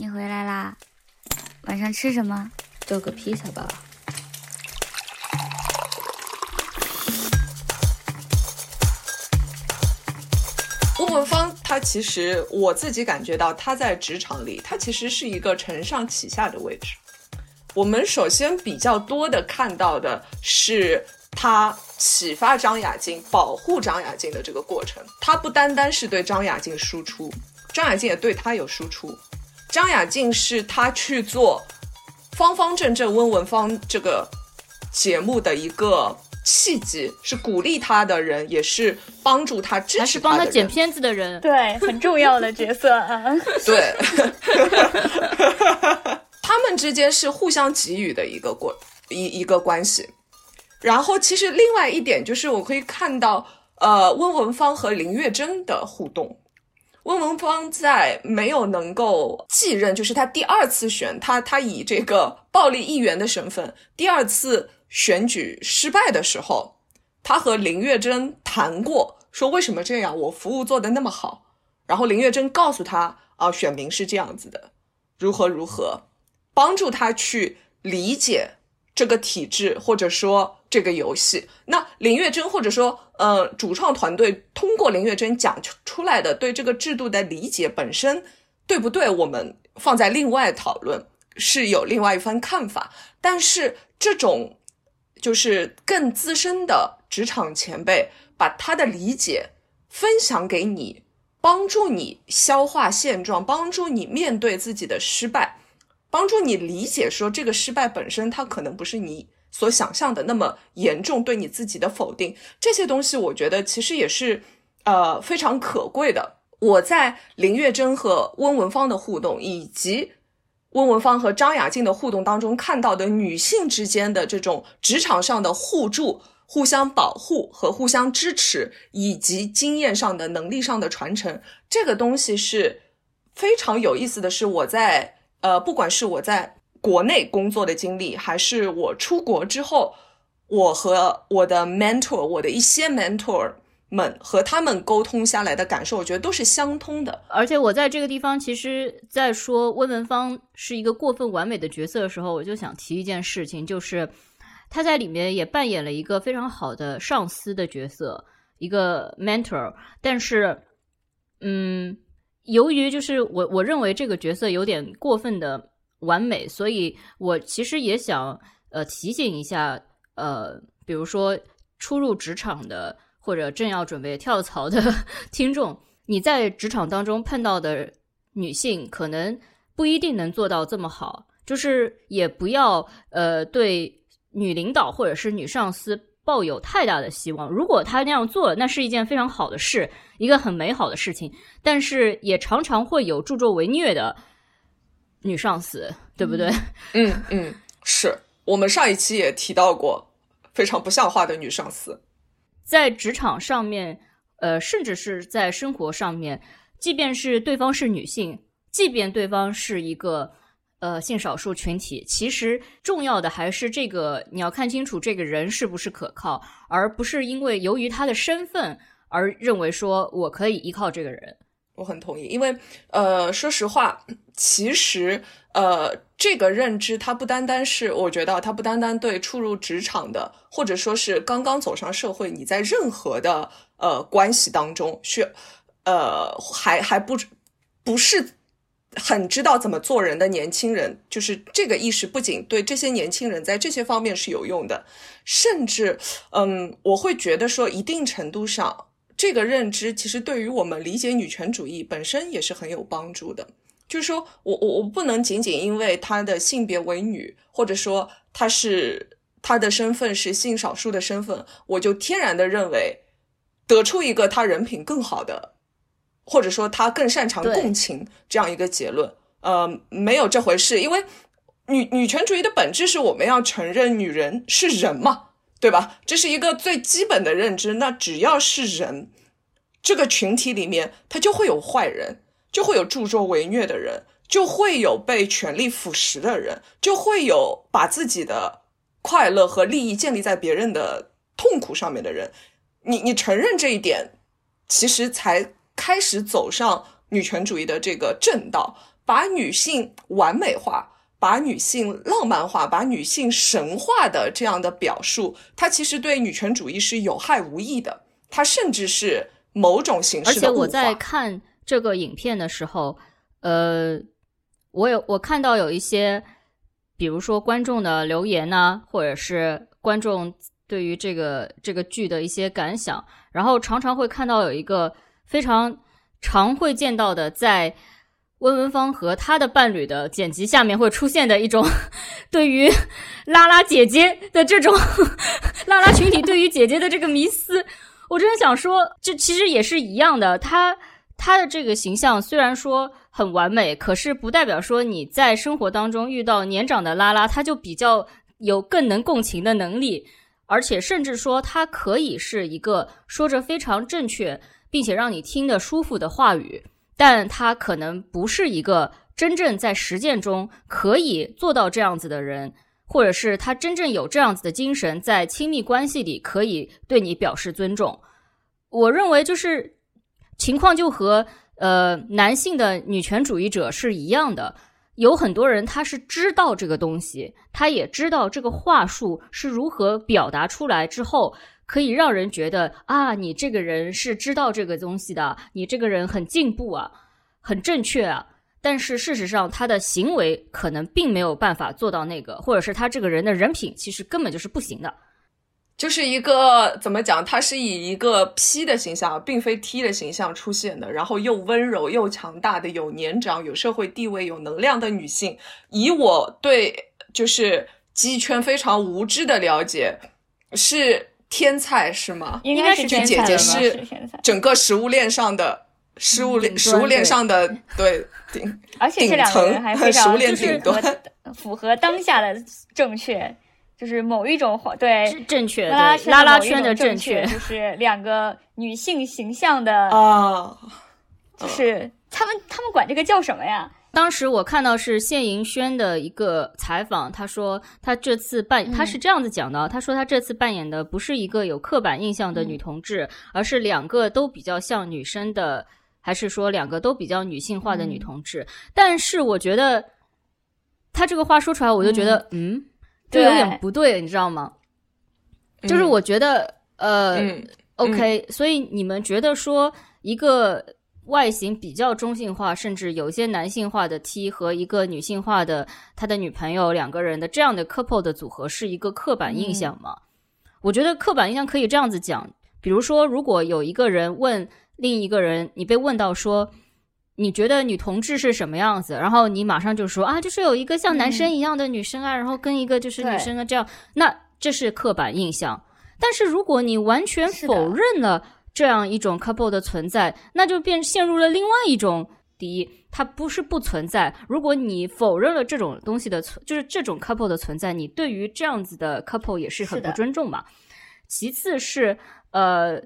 你回来啦，晚上吃什么？做个披萨吧。吴文芳，他其实我自己感觉到，他在职场里，他其实是一个承上启下的位置。我们首先比较多的看到的是他启发张雅静、保护张雅静的这个过程。他不单单是对张雅静输出，张雅静也对他有输出。张雅静是他去做方方正正温文芳这个节目的一个。契机是鼓励他的人，也是帮助他、支持他、帮他剪片子的人，对，很重要的角色啊。对，他们之间是互相给予的一个过一一个关系。然后，其实另外一点就是，我可以看到，呃，温文芳和林月珍的互动。温文芳在没有能够继任，就是他第二次选他，他以这个暴力议员的身份，第二次。选举失败的时候，他和林月珍谈过，说为什么这样？我服务做得那么好。然后林月珍告诉他啊，选民是这样子的，如何如何，帮助他去理解这个体制或者说这个游戏。那林月珍或者说呃主创团队通过林月珍讲出来的对这个制度的理解本身对不对？我们放在另外讨论，是有另外一番看法。但是这种。就是更资深的职场前辈把他的理解分享给你，帮助你消化现状，帮助你面对自己的失败，帮助你理解说这个失败本身它可能不是你所想象的那么严重，对你自己的否定这些东西，我觉得其实也是呃非常可贵的。我在林月珍和温文芳的互动以及。温文芳和张雅静的互动当中看到的女性之间的这种职场上的互助、互相保护和互相支持，以及经验上的能力上的传承，这个东西是非常有意思的。是我在呃，不管是我在国内工作的经历，还是我出国之后，我和我的 mentor，我的一些 mentor。们和他们沟通下来的感受，我觉得都是相通的。而且我在这个地方，其实，在说温文芳是一个过分完美的角色的时候，我就想提一件事情，就是他在里面也扮演了一个非常好的上司的角色，一个 mentor。但是，嗯，由于就是我我认为这个角色有点过分的完美，所以我其实也想呃提醒一下呃，比如说初入职场的。或者正要准备跳槽的 听众，你在职场当中碰到的女性，可能不一定能做到这么好。就是也不要呃对女领导或者是女上司抱有太大的希望。如果他那样做，那是一件非常好的事，一个很美好的事情。但是也常常会有助纣为虐的女上司，对不对？嗯嗯，是我们上一期也提到过非常不像话的女上司。在职场上面，呃，甚至是在生活上面，即便是对方是女性，即便对方是一个呃性少数群体，其实重要的还是这个你要看清楚这个人是不是可靠，而不是因为由于他的身份而认为说我可以依靠这个人。我很同意，因为呃，说实话，其实呃，这个认知它不单单是，我觉得它不单单对初入职场的，或者说是刚刚走上社会，你在任何的呃关系当中，需呃还还不不是很知道怎么做人的年轻人，就是这个意识不仅对这些年轻人在这些方面是有用的，甚至嗯，我会觉得说一定程度上。这个认知其实对于我们理解女权主义本身也是很有帮助的。就是说我我我不能仅仅因为她的性别为女，或者说她是她的身份是性少数的身份，我就天然的认为得出一个她人品更好的，或者说他更擅长共情这样一个结论。呃，没有这回事，因为女女权主义的本质是我们要承认女人是人嘛。对吧？这是一个最基本的认知。那只要是人，这个群体里面，他就会有坏人，就会有助纣为虐的人，就会有被权力腐蚀的人，就会有把自己的快乐和利益建立在别人的痛苦上面的人。你你承认这一点，其实才开始走上女权主义的这个正道。把女性完美化。把女性浪漫化、把女性神化的这样的表述，它其实对女权主义是有害无益的。它甚至是某种形式的而且我在看这个影片的时候，呃，我有我看到有一些，比如说观众的留言呢，或者是观众对于这个这个剧的一些感想，然后常常会看到有一个非常常会见到的在。温文芳和他的伴侣的剪辑下面会出现的一种 对于拉拉姐姐的这种 拉拉群体对于姐姐的这个迷思，我真的想说，这其实也是一样的。他他的这个形象虽然说很完美，可是不代表说你在生活当中遇到年长的拉拉，他就比较有更能共情的能力，而且甚至说他可以是一个说着非常正确并且让你听得舒服的话语。但他可能不是一个真正在实践中可以做到这样子的人，或者是他真正有这样子的精神，在亲密关系里可以对你表示尊重。我认为就是情况就和呃男性的女权主义者是一样的，有很多人他是知道这个东西，他也知道这个话术是如何表达出来之后。可以让人觉得啊，你这个人是知道这个东西的，你这个人很进步啊，很正确啊。但是事实上，他的行为可能并没有办法做到那个，或者是他这个人的人品其实根本就是不行的。就是一个怎么讲，他是以一个 P 的形象，并非 T 的形象出现的，然后又温柔又强大的，有年长、有社会地位、有能量的女性。以我对就是鸡圈非常无知的了解，是。天才是吗？应该是姐姐是整个食物链上的食物链食物链上的对。顶，而且这两个人还非常就是符合当下的正确，就是某一种对正确拉拉拉圈的正确，就是两个女性形象的啊，就是他们他们管这个叫什么呀？当时我看到是谢盈萱的一个采访，他说他这次扮他是这样子讲的，他说他这次扮演的不是一个有刻板印象的女同志，而是两个都比较像女生的，还是说两个都比较女性化的女同志。但是我觉得他这个话说出来，我就觉得嗯，就有点不对，你知道吗？就是我觉得呃，OK，所以你们觉得说一个。外形比较中性化，甚至有些男性化的 T 和一个女性化的他的女朋友两个人的这样的 couple 的组合是一个刻板印象吗？我觉得刻板印象可以这样子讲，比如说，如果有一个人问另一个人，你被问到说你觉得女同志是什么样子，然后你马上就说啊，就是有一个像男生一样的女生啊，然后跟一个就是女生啊这样，那这是刻板印象。但是如果你完全否认了。这样一种 couple 的存在，那就变陷入了另外一种。第一，它不是不存在。如果你否认了这种东西的存，就是这种 couple 的存在，你对于这样子的 couple 也是很不尊重嘛。其次是，呃，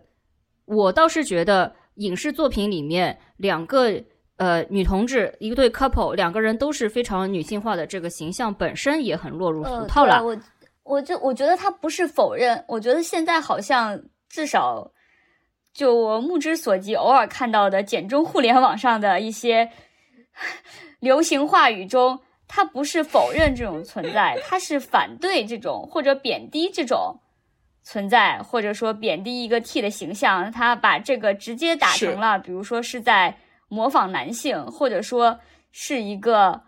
我倒是觉得影视作品里面两个呃女同志一对 couple 两个人都是非常女性化的这个形象本身也很落入俗套了。我我就我觉得他不是否认，我觉得现在好像至少。就我目之所及，偶尔看到的简中互联网上的一些 流行话语中，他不是否认这种存在，他是反对这种或者贬低这种存在，或者说贬低一个 T 的形象。他把这个直接打成了，比如说是在模仿男性，或者说是一个，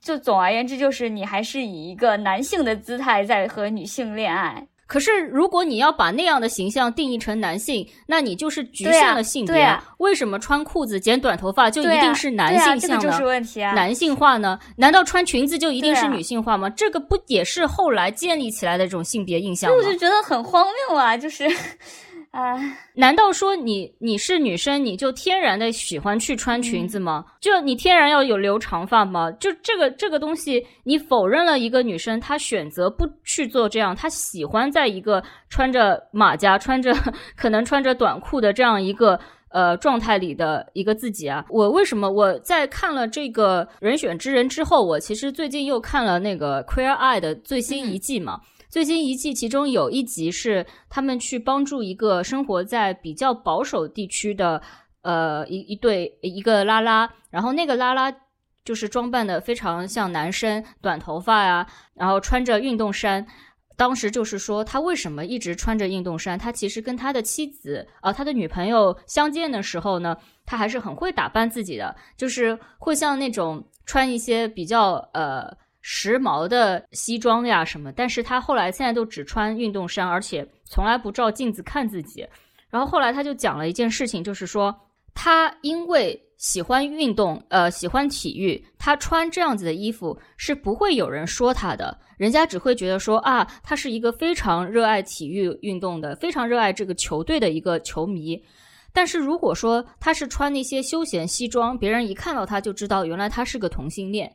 就总而言之，就是你还是以一个男性的姿态在和女性恋爱。可是，如果你要把那样的形象定义成男性，那你就是局限了性别。为什么穿裤子、剪短头发就一定是男性向呢？男性化呢？难道穿裙子就一定是女性化吗？这个不也是后来建立起来的这种性别印象吗？我就觉得很荒谬啊！就是。啊，难道说你你是女生，你就天然的喜欢去穿裙子吗？就你天然要有留长发吗？就这个这个东西，你否认了一个女生她选择不去做这样，她喜欢在一个穿着马甲、穿着可能穿着短裤的这样一个呃状态里的一个自己啊？我为什么我在看了这个人选之人之后，我其实最近又看了那个 Queer Eye 的最新一季嘛？最新一季，其中有一集是他们去帮助一个生活在比较保守地区的呃一一对一个拉拉，然后那个拉拉就是装扮的非常像男生，短头发呀，然后穿着运动衫。当时就是说，他为什么一直穿着运动衫？他其实跟他的妻子啊，他的女朋友相见的时候呢，他还是很会打扮自己的，就是会像那种穿一些比较呃时髦的西装呀什么。但是他后来现在都只穿运动衫，而且从来不照镜子看自己。然后后来他就讲了一件事情，就是说他因为。喜欢运动，呃，喜欢体育，他穿这样子的衣服是不会有人说他的，人家只会觉得说啊，他是一个非常热爱体育运动的，非常热爱这个球队的一个球迷。但是如果说他是穿那些休闲西装，别人一看到他就知道原来他是个同性恋，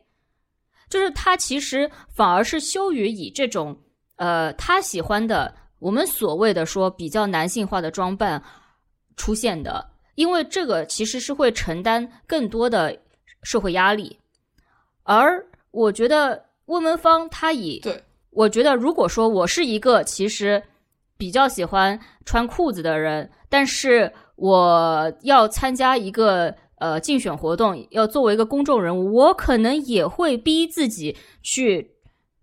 就是他其实反而是羞于以这种呃他喜欢的我们所谓的说比较男性化的装扮出现的。因为这个其实是会承担更多的社会压力，而我觉得温文芳他以对，我觉得如果说我是一个其实比较喜欢穿裤子的人，但是我要参加一个呃竞选活动，要作为一个公众人物，我可能也会逼自己去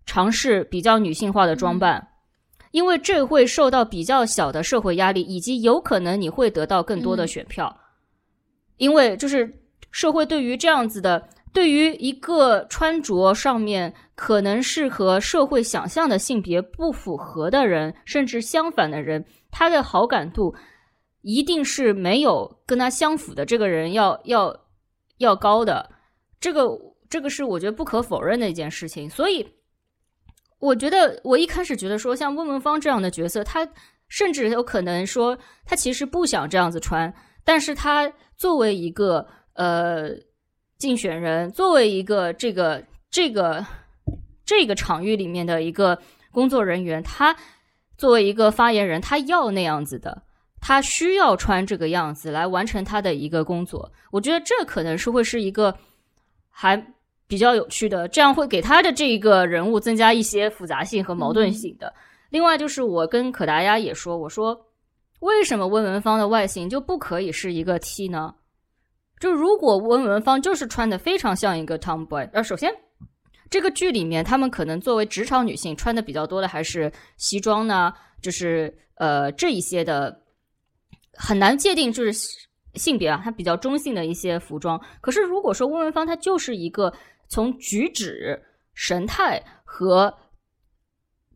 尝试比较女性化的装扮。因为这会受到比较小的社会压力，以及有可能你会得到更多的选票，因为就是社会对于这样子的，对于一个穿着上面可能是和社会想象的性别不符合的人，甚至相反的人，他的好感度一定是没有跟他相符的这个人要要要高的，这个这个是我觉得不可否认的一件事情，所以。我觉得，我一开始觉得说，像温文芳这样的角色，他甚至有可能说，他其实不想这样子穿，但是他作为一个呃竞选人，作为一个这个这个这个场域里面的一个工作人员，他作为一个发言人，他要那样子的，他需要穿这个样子来完成他的一个工作。我觉得这可能是会是一个还。比较有趣的，这样会给他的这一个人物增加一些复杂性和矛盾性的。另外，就是我跟可达鸭也说，我说为什么温文芳的外形就不可以是一个 T 呢？就如果温文芳就是穿的非常像一个 Tomboy，呃，首先这个剧里面他们可能作为职场女性穿的比较多的还是西装呢，就是呃这一些的很难界定就是性别啊，它比较中性的一些服装。可是如果说温文芳她就是一个。从举止、神态和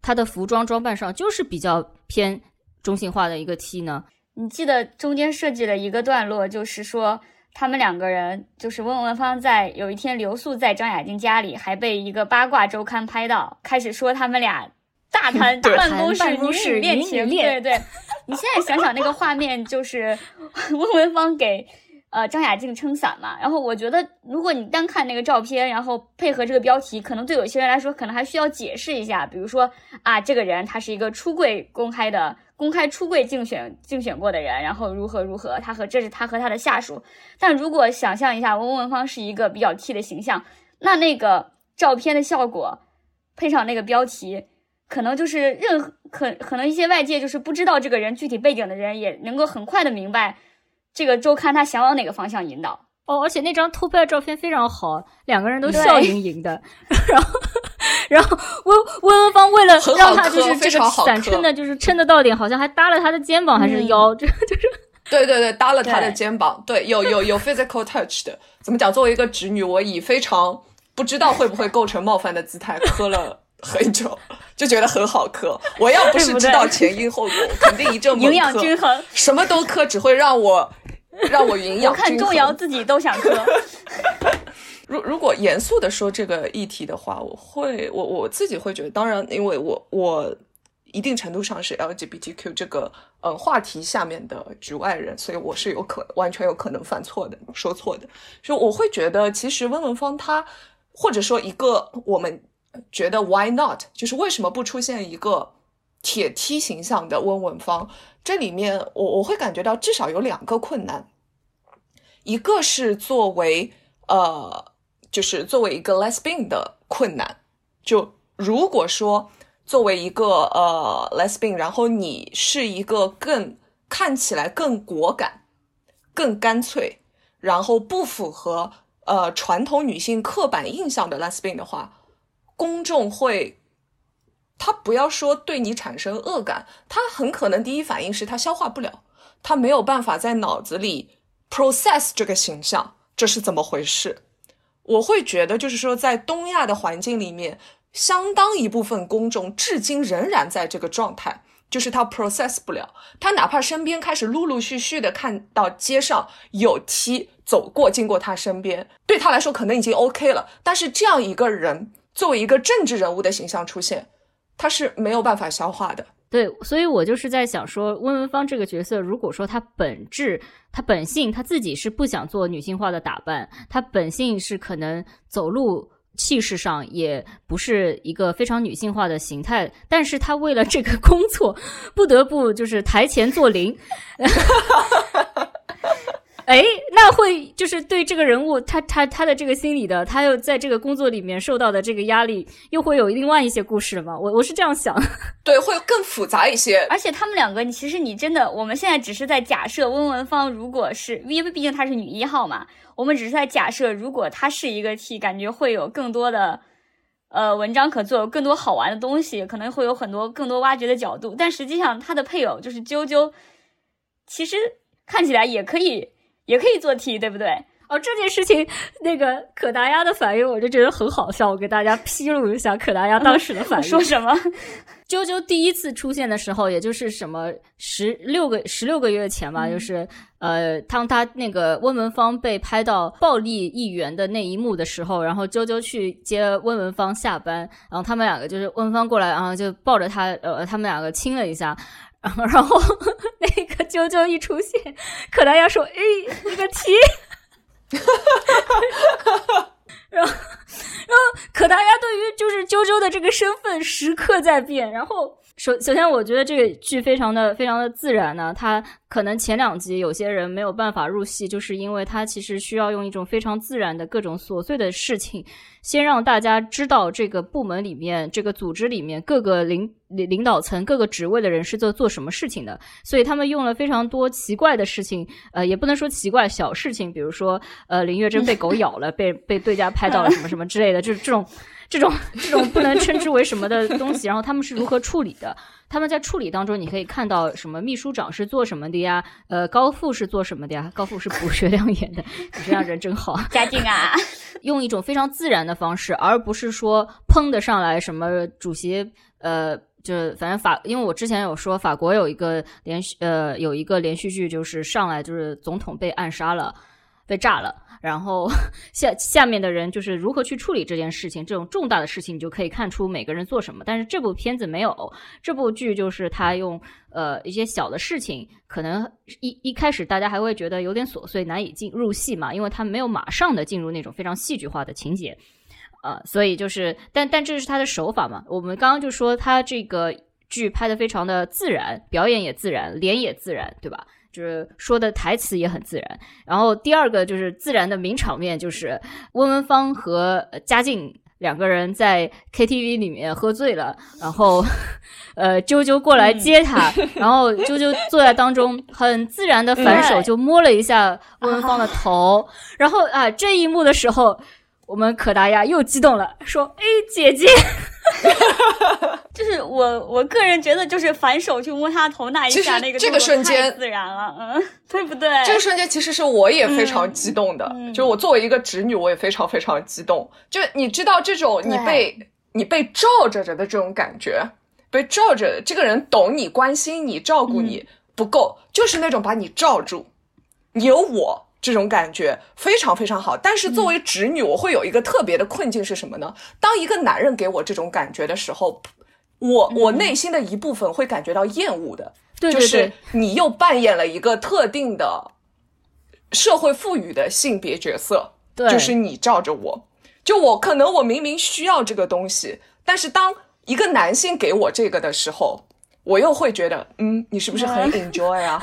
她的服装装扮上，就是比较偏中性化的一个 T 呢。你记得中间设计了一个段落，就是说他们两个人，就是温文芳在有一天留宿在张雅静家里，还被一个八卦周刊拍到，开始说他们俩大谈 办公室女女恋情。对对，你现在想想那个画面，就是 温文芳给。呃，张雅静撑伞嘛，然后我觉得，如果你单看那个照片，然后配合这个标题，可能对有些人来说，可能还需要解释一下，比如说啊，这个人他是一个出柜公开的、公开出柜竞选竞选过的人，然后如何如何，他和这是他和他的下属。但如果想象一下，翁文芳是一个比较 T 的形象，那那个照片的效果配上那个标题，可能就是任何可可能一些外界就是不知道这个人具体背景的人，也能够很快的明白。这个周刊他想往哪个方向引导？哦，而且那张偷拍的照片非常好，两个人都笑盈盈的。然后，然后温温文芳为了让他就是这个伞撑的，就是撑得到点，好像还搭了他的肩膀还是腰，这就是。对对对，搭了他的肩膀，对，有有有 physical touch 的。怎么讲？作为一个直女，我以非常不知道会不会构成冒犯的姿态磕了很久，就觉得很好磕。我要不是知道前因后果，肯定一阵猛营养均衡，什么都磕，只会让我。让我营养。我看钟瑶自己都想磕。如如果严肃的说这个议题的话，我会我我自己会觉得，当然，因为我我一定程度上是 LGBTQ 这个呃话题下面的局外人，所以我是有可完全有可能犯错的，说错的。就我会觉得，其实温文芳他或者说一个我们觉得 Why not？就是为什么不出现一个铁梯形象的温文芳？这里面我我会感觉到至少有两个困难，一个是作为呃，就是作为一个 lesbian 的困难。就如果说作为一个呃 lesbian，然后你是一个更看起来更果敢、更干脆，然后不符合呃传统女性刻板印象的 lesbian 的话，公众会。他不要说对你产生恶感，他很可能第一反应是他消化不了，他没有办法在脑子里 process 这个形象，这是怎么回事？我会觉得，就是说，在东亚的环境里面，相当一部分公众至今仍然在这个状态，就是他 process 不了，他哪怕身边开始陆陆续续的看到街上有 T 走过，经过他身边，对他来说可能已经 OK 了，但是这样一个人作为一个政治人物的形象出现。他是没有办法消化的，对，所以我就是在想说，温文芳这个角色，如果说他本质、他本性，他自己是不想做女性化的打扮，他本性是可能走路气势上也不是一个非常女性化的形态，但是他为了这个工作，不得不就是台前做零。哎，那会就是对这个人物，他他他的这个心理的，他又在这个工作里面受到的这个压力，又会有另外一些故事吗？我我是这样想，对，会更复杂一些。而且他们两个，你其实你真的，我们现在只是在假设温文芳如果是，因为毕竟她是女一号嘛，我们只是在假设，如果她是一个 T，感觉会有更多的呃文章可做，更多好玩的东西，可能会有很多更多挖掘的角度。但实际上，他的配偶就是啾啾，其实看起来也可以。也可以做题，对不对？哦，这件事情，那个可达鸭的反应，我就觉得很好笑。我给大家披露一下可达鸭当时的反应。说什么？啾啾第一次出现的时候，也就是什么十六个十六个月前吧，就是呃，当他那个温文芳被拍到暴力议员的那一幕的时候，然后啾啾去接温文芳下班，然后他们两个就是温文芳过来，然后就抱着他，呃，他们两个亲了一下。然后 那个啾啾一出现，可达鸭说：“哎，那个题。”然后，然后可达鸭对于就是啾啾的这个身份时刻在变。然后，首首先，我觉得这个剧非常的非常的自然呢。它可能前两集有些人没有办法入戏，就是因为它其实需要用一种非常自然的各种琐碎的事情。先让大家知道这个部门里面、这个组织里面各个领领领导层、各个职位的人是做做什么事情的，所以他们用了非常多奇怪的事情，呃，也不能说奇怪，小事情，比如说，呃，林月珍被狗咬了，被被对家拍到了什么什么之类的，就是这种。这种 这种不能称之为什么的东西，然后他们是如何处理的？他们在处理当中，你可以看到什么秘书长是做什么的呀？呃，高富是做什么的呀？高富是卜学亮演的，卜学亮人真好，嘉靖啊，用一种非常自然的方式，而不是说砰的上来什么主席，呃，就反正法，因为我之前有说法国有一个连续呃有一个连续剧，就是上来就是总统被暗杀了，被炸了。然后 下下面的人就是如何去处理这件事情，这种重大的事情，你就可以看出每个人做什么。但是这部片子没有，这部剧就是他用呃一些小的事情，可能一一开始大家还会觉得有点琐碎，难以进入戏嘛，因为他没有马上的进入那种非常戏剧化的情节，呃，所以就是，但但这是他的手法嘛。我们刚刚就说他这个剧拍的非常的自然，表演也自然，脸也自然，对吧？就是说的台词也很自然，然后第二个就是自然的名场面，就是温文芳和嘉靖两个人在 KTV 里面喝醉了，然后 呃啾啾过来接他，然后啾啾坐在当中，很自然的反手就摸了一下温文芳的头，然后啊这一幕的时候。我们可达鸭又激动了，说：“哎，姐姐，就是我，我个人觉得，就是反手去摸他头那一下，那个这个瞬间自然了，嗯，对不对？这个瞬间其实是我也非常激动的，就是我作为一个侄女，我也非常非常激动。就你知道，这种你被你被罩着着的这种感觉，被罩着，这个人懂你、关心你、照顾你不够，就是那种把你罩住，有我。”这种感觉非常非常好，但是作为侄女，我会有一个特别的困境是什么呢？当一个男人给我这种感觉的时候，我我内心的一部分会感觉到厌恶的，就是你又扮演了一个特定的社会赋予的性别角色，就是你罩着我，就我可能我明明需要这个东西，但是当一个男性给我这个的时候，我又会觉得，嗯，你是不是很 enjoy 啊？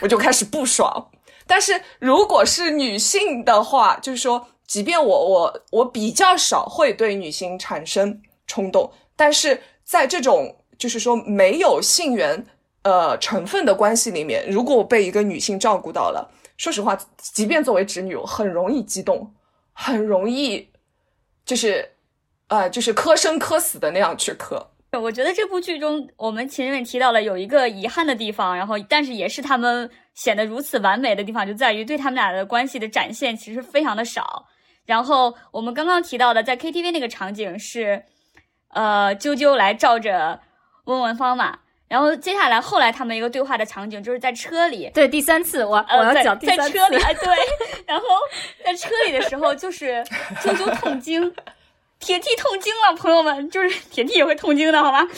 我就开始不爽。但是如果是女性的话，就是说，即便我我我比较少会对女性产生冲动，但是在这种就是说没有性缘呃成分的关系里面，如果我被一个女性照顾到了，说实话，即便作为侄女，我很容易激动，很容易就是呃就是磕生磕死的那样去磕。我觉得这部剧中，我们前面提到了有一个遗憾的地方，然后但是也是他们显得如此完美的地方，就在于对他们俩的关系的展现其实非常的少。然后我们刚刚提到的在 KTV 那个场景是，呃，啾啾来照着温文芳嘛，然后接下来后来他们一个对话的场景就是在车里，对，第三次我我要讲第三次在车里，哎，对，然后在车里的时候就是啾啾痛经，铁 T 痛经了，朋友们，就是铁 T 也会痛经的好吗？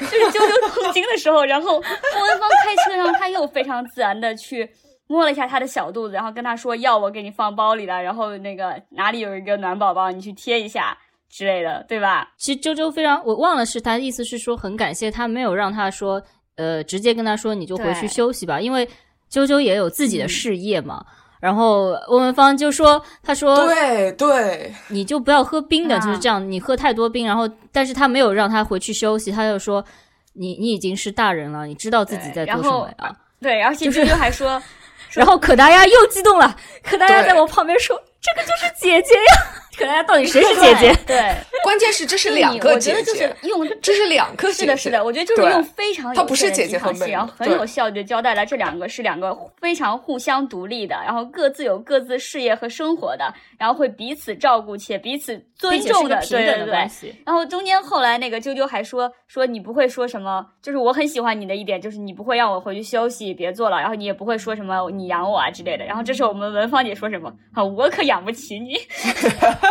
就是啾啾痛经的时候，然后翁文芳开车，然后他又非常自然的去摸了一下他的小肚子，然后跟他说药我给你放包里了，然后那个哪里有一个暖宝宝，你去贴一下之类的，对吧？其实周周非常，我忘了是他的意思是说很感谢他没有让他说，呃，直接跟他说你就回去休息吧，因为周周也有自己的嗯事业嘛。然后温文芳就说，他说对对，你就不要喝冰的，啊就是这样，你喝太多冰。然后，但是他没有让他回去休息，他就说你你已经是大人了，你知道自己在做什对然后么呀。对，而且就是啾啾还说，然后可达鸭又激动了，可达鸭在我旁边说：“这个就是姐姐呀！”可大家到底谁是姐姐？对，对关键是这是两个你我觉得姐就是，用 这是两个姐姐。是的，是的，我觉得就是用非常她不是有限的姐姐和妹妹几场戏然后很有效就交代了这两个是两个非常互相独立的，然后各自有各自事业和生活的，然后会彼此照顾且彼此尊重的，对对对。然后中间后来那个啾啾还说说你不会说什么，就是我很喜欢你的一点就是你不会让我回去休息别做了，然后你也不会说什么你养我啊之类的。然后这时候我们文芳姐说什么啊，我可养不起你。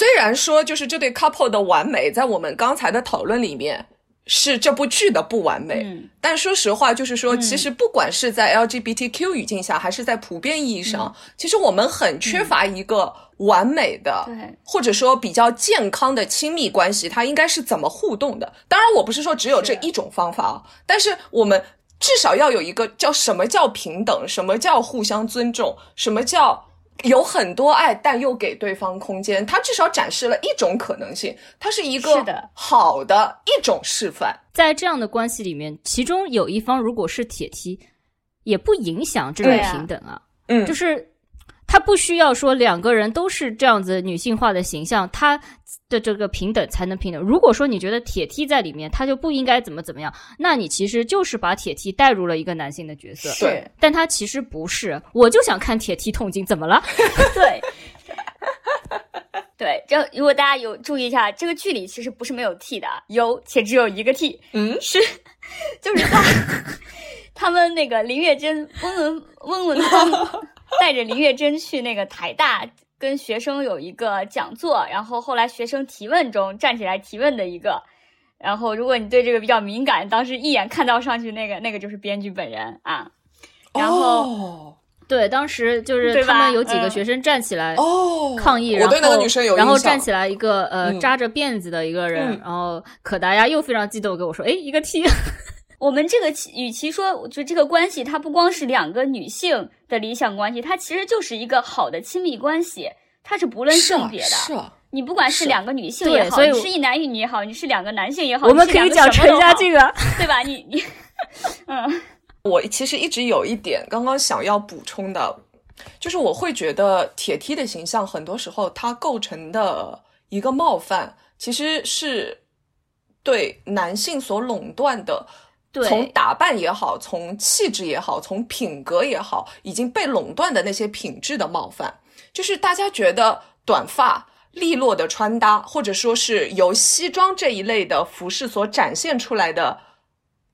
虽然说就是这对 couple 的完美，在我们刚才的讨论里面是这部剧的不完美，嗯。但说实话，就是说，其实不管是在 LGBTQ 语境下，还是在普遍意义上，其实我们很缺乏一个完美的，对。或者说比较健康的亲密关系，它应该是怎么互动的？当然，我不是说只有这一种方法啊，但是我们至少要有一个叫什么叫平等，什么叫互相尊重，什么叫。有很多爱，但又给对方空间，他至少展示了一种可能性，它是一个好的一种示范。在这样的关系里面，其中有一方如果是铁梯，也不影响这种平等啊。嗯，就是他不需要说两个人都是这样子女性化的形象，他的这个平等才能平等。如果说你觉得铁梯在里面，他就不应该怎么怎么样，那你其实就是把铁梯带入了一个男性的角色。对但他其实不是，我就想看铁梯痛经，怎么了？对，对，这如果大家有注意一下，这个剧里其实不是没有 T 的，有且只有一个 T，嗯，是就是他 他们那个林月珍温文温文芳带着林月珍去那个台大。跟学生有一个讲座，然后后来学生提问中站起来提问的一个，然后如果你对这个比较敏感，当时一眼看到上去那个那个就是编剧本人啊，然后哦对，当时就是他们有几个嗯学生站起来。哦，抗议，我然后。然后站起来一个呃嗯扎着辫子的一个人，嗯然后可达鸭又非常激动地跟我说：“哎，一个 T。我们这个与其说就这个关系，它不光是两个女性的理想关系，它其实就是一个好的亲密关系，它是不论性别的。是啊，你不管是是两个女性也好，所以你是一男一女也好，你是两个男性也好，我们可以讲什么都好陈家俊啊，对吧？你你，嗯，我其实一直有一点刚刚想要补充的，就是我会觉得铁梯的形象很多时候它构成的一个冒犯，其实是对男性所垄断的。对从打扮也好，从气质也好，从品格也好，已经被垄断的那些品质的冒犯，就是大家觉得短发、利落的穿搭，或者说是由西装这一类的服饰所展现出来的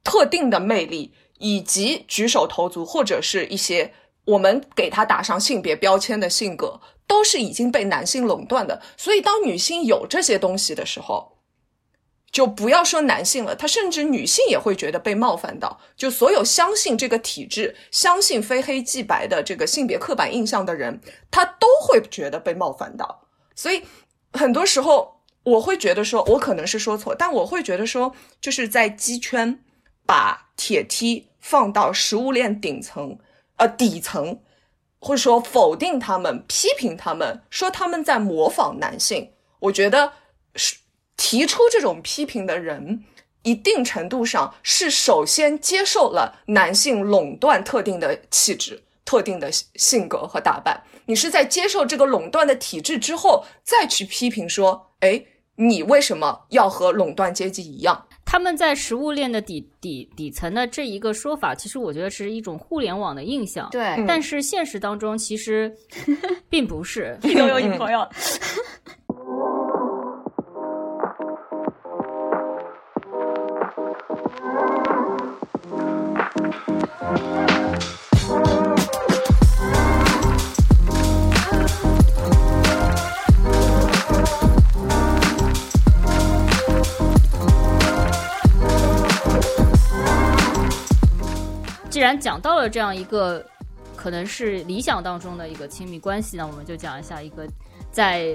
特定的魅力，以及举手投足，或者是一些我们给他打上性别标签的性格，都是已经被男性垄断的。所以，当女性有这些东西的时候，就不要说男性了，他甚至女性也会觉得被冒犯到。就所有相信这个体制、相信非黑即白的这个性别刻板印象的人，他都会觉得被冒犯到。所以很多时候，我会觉得说，我可能是说错，但我会觉得说，就是在鸡圈把铁梯放到食物链顶层，呃底层，或者说否定他们、批评他们，说他们在模仿男性。我觉得提出这种批评的人，一定程度上是首先接受了男性垄断特定的气质，特定的性格和打扮，你是在接受这个垄断的体制之后，再去批评说，哎，你为什么要和垄断阶级一样？他们在食物链的底底底层的这一个说法，其实我觉得是一种互联网的印象。对，但是现实当中其实并不是。你都有女朋友。然讲到了这样一个可能是理想当中的一个亲密关系呢，我们就讲一下一个在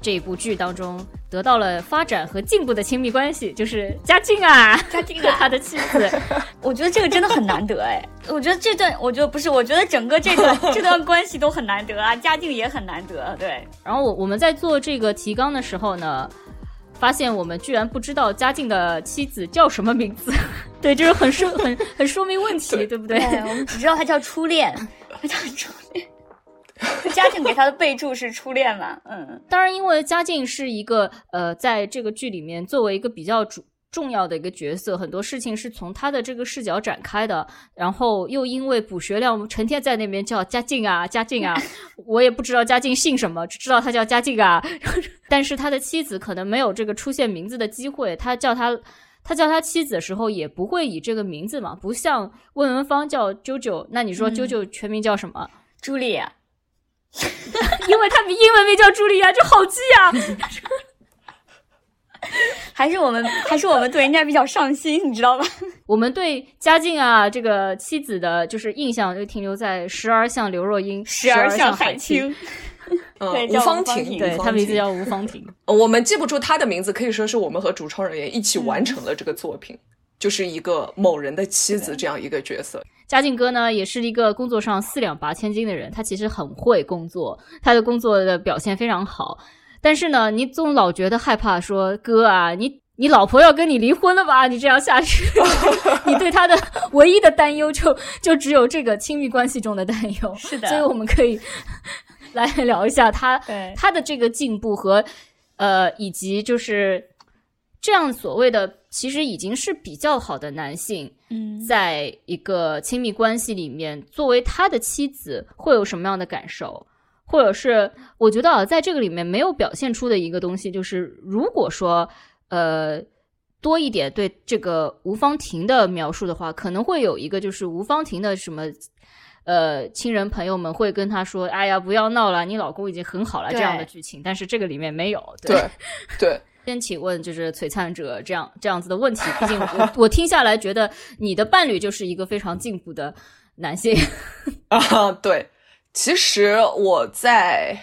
这部剧当中得到了发展和进步的亲密关系，就是嘉靖啊，嘉靖和 他的妻子。我觉得这个真的很难得哎，我觉得这段，我觉得不是，我觉得整个这段这段关系都很难得啊，嘉靖也很难得，对。然后我我们在做这个提纲的时候呢。发现我们居然不知道嘉靖的妻子叫什么名字，对，就是很说很 很说明问题，对不对？我们只知道他叫初恋，他叫初恋。嘉靖给他的备注是初恋嘛？嗯，当然，因为嘉靖是一个呃，在这个剧里面作为一个比较主。重要的一个角色，很多事情是从他的这个视角展开的。然后又因为补学亮，成天在那边叫嘉靖啊，嘉靖啊，我也不知道嘉靖姓什么，只知道他叫嘉靖啊。但是他的妻子可能没有这个出现名字的机会，他叫他，他叫他妻子的时候也不会以这个名字嘛，不像温文芳叫啾啾。那你说啾啾全名叫什么？朱莉亚，因为他比英文名叫朱莉亚就好记啊。还是我们，还是我们对人家比较上心，你知道吧？我们对嘉靖啊这个妻子的，就是印象就停留在时而像刘若英，时而像海清。嗯，吴芳婷，对她名字叫吴芳婷。我们记不住她的名字，可以说是我们和主创人员一起完成了这个作品，就是一个某人的妻子这样一个角色。嘉靖哥呢，也是一个工作上四两拔千斤的人，他其实很会工作，他的工作的表现非常好。但是呢，你总老觉得害怕，说哥啊，你你老婆要跟你离婚了吧？你这样下去，你对他的唯一的担忧就就只有这个亲密关系中的担忧。是的，所以我们可以来聊一下他他的这个进步和呃，以及就是这样所谓的其实已经是比较好的男性，嗯，在一个亲密关系里面，作为他的妻子会有什么样的感受？或者是我觉得啊，在这个里面没有表现出的一个东西，就是如果说呃多一点对这个吴芳婷的描述的话，可能会有一个就是吴芳婷的什么呃亲人朋友们会跟他说：“哎呀，不要闹了，你老公已经很好了。”这样的剧情，但是这个里面没有。对对，先请问就是璀璨者这样这样子的问题，毕竟我我听下来觉得你的伴侣就是一个非常进步的男性 啊，对。其实我在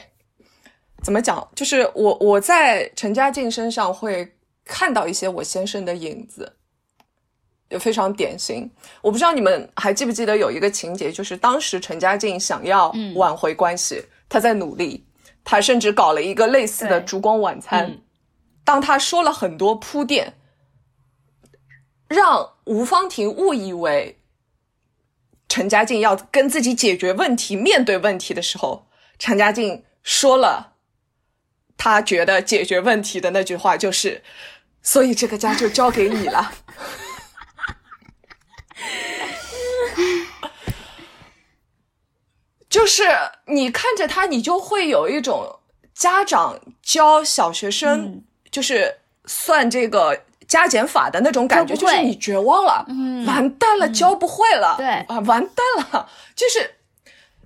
怎么讲，就是我我在陈嘉靖身上会看到一些我先生的影子，也非常典型。我不知道你们还记不记得有一个情节，就是当时陈嘉靖想要挽回关系，他在努力，他甚至搞了一个类似的烛光晚餐。当他说了很多铺垫，让吴芳婷误以为。陈嘉靖要跟自己解决问题、面对问题的时候，陈嘉靖说了他觉得解决问题的那句话，就是“所以这个家就交给你了。”就是你看着他，你就会有一种家长教小学生，就是算这个。加减法的那种感觉，就是你绝望了，完蛋了，教不会了，对啊，完蛋了，就是，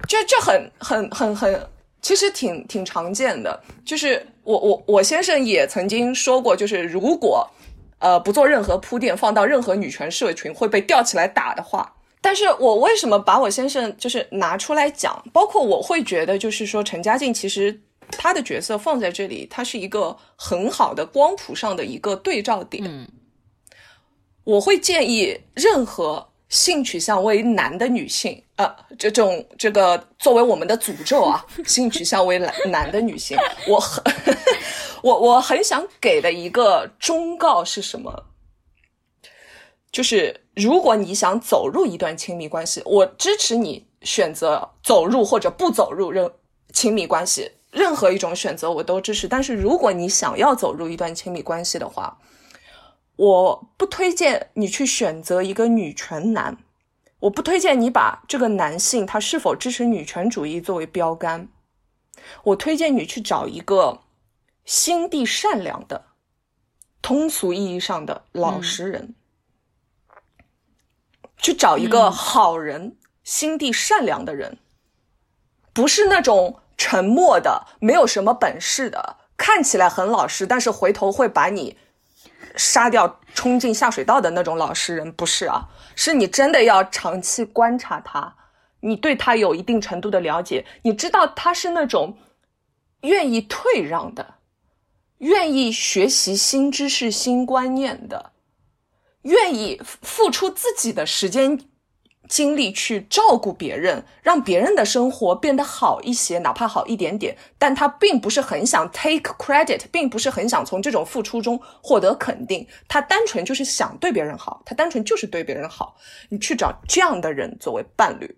就这很很很很，其实挺挺常见的。就是我我我先生也曾经说过，就是如果呃不做任何铺垫，放到任何女权社群会被吊起来打的话。但是我为什么把我先生就是拿出来讲？包括我会觉得，就是说陈嘉靖其实。他的角色放在这里，他是一个很好的光谱上的一个对照点。我会建议任何性取向为男的女性，呃，这种这个作为我们的诅咒啊，性取向为男男的女性，我很 我我很想给的一个忠告是什么？就是如果你想走入一段亲密关系，我支持你。选择走入或者不走入任亲密关系，任何一种选择我都支持。但是如果你想要走入一段亲密关系的话，我不推荐你去选择一个女权男，我不推荐你把这个男性他是否支持女权主义作为标杆，我推荐你去找一个心地善良的、通俗意义上的老实人，去找一个好人、心地善良的人，不是那种沉默的、没有什么本事的，看起来很老实，但是回头会把你。杀掉、冲进下水道的那种老实人不是啊，是你真的要长期观察他，你对他有一定程度的了解，你知道他是那种愿意退让的，愿意学习新知识、新观念的，愿意付出自己的时间。精力去照顾别人，让别人的生活变得好一些，哪怕好一点点，但他并不是很想 take credit，并不是很想从这种付出中获得肯定，他单纯就是想对别人好，他单纯就是对别人好。你去找这样的人作为伴侣，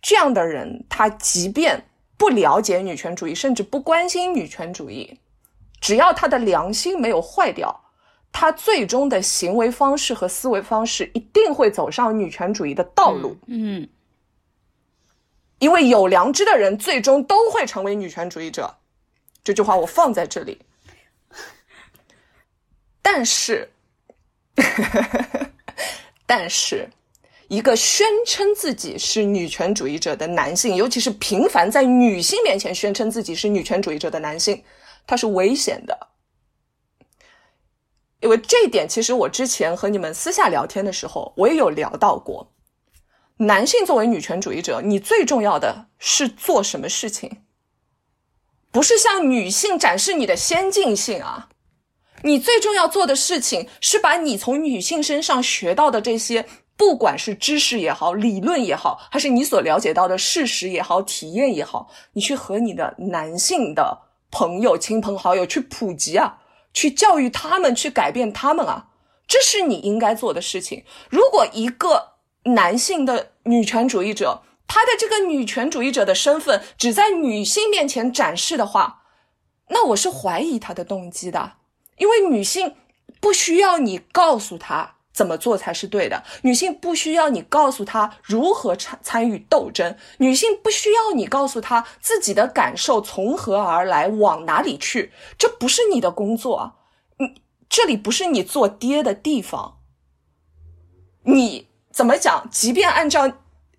这样的人，他即便不了解女权主义，甚至不关心女权主义，只要他的良心没有坏掉。他最终的行为方式和思维方式一定会走上女权主义的道路。嗯，因为有良知的人最终都会成为女权主义者。这句话我放在这里。但是，但是，一个宣称自己是女权主义者的男性，尤其是频繁在女性面前宣称自己是女权主义者的男性，他是危险的。因为这一点，其实我之前和你们私下聊天的时候，我也有聊到过。男性作为女权主义者，你最重要的是做什么事情？不是向女性展示你的先进性啊！你最重要做的事情是把你从女性身上学到的这些，不管是知识也好、理论也好，还是你所了解到的事实也好、体验也好，你去和你的男性的朋友、亲朋好友去普及啊！去教育他们，去改变他们啊！这是你应该做的事情。如果一个男性的女权主义者，他的这个女权主义者的身份只在女性面前展示的话，那我是怀疑他的动机的。因为女性不需要你告诉他怎么做才是对的，女性不需要你告诉她如何参参与斗争，女性不需要你告诉她自己的感受从何而来，往哪里去，这不是你的工作。你这里不是你做爹的地方。你怎么讲？即便按照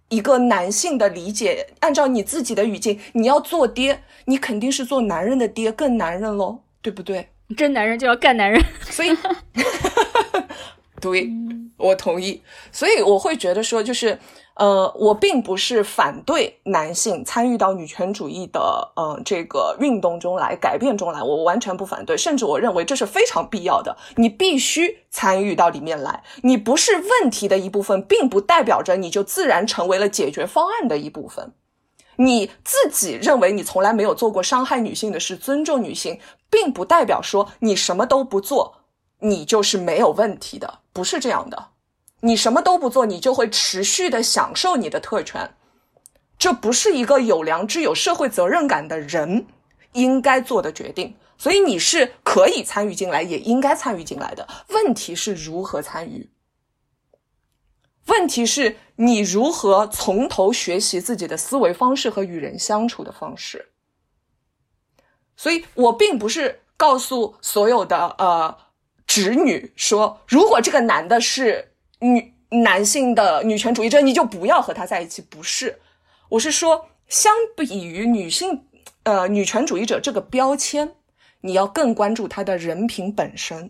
一个男性的理解，按照你自己的语境，你要做爹，你肯定是做男人的爹更男人喽，对不对？真男人就要干男人，所以，对，我同意。所以我会觉得说，就是。呃，我并不是反对男性参与到女权主义的呃这个运动中来、改变中来，我完全不反对，甚至我认为这是非常必要的。你必须参与到里面来，你不是问题的一部分，并不代表着你就自然成为了解决方案的一部分。你自己认为你从来没有做过伤害女性的事，尊重女性，并不代表说你什么都不做，你就是没有问题的，不是这样的。你什么都不做，你就会持续的享受你的特权，这不是一个有良知、有社会责任感的人应该做的决定。所以你是可以参与进来，也应该参与进来的。问题是如何参与？问题是你如何从头学习自己的思维方式和与人相处的方式。所以我并不是告诉所有的呃侄女说，如果这个男的是。女男性的女权主义者，你就不要和他在一起。不是，我是说，相比于女性，呃，女权主义者这个标签，你要更关注他的人品本身，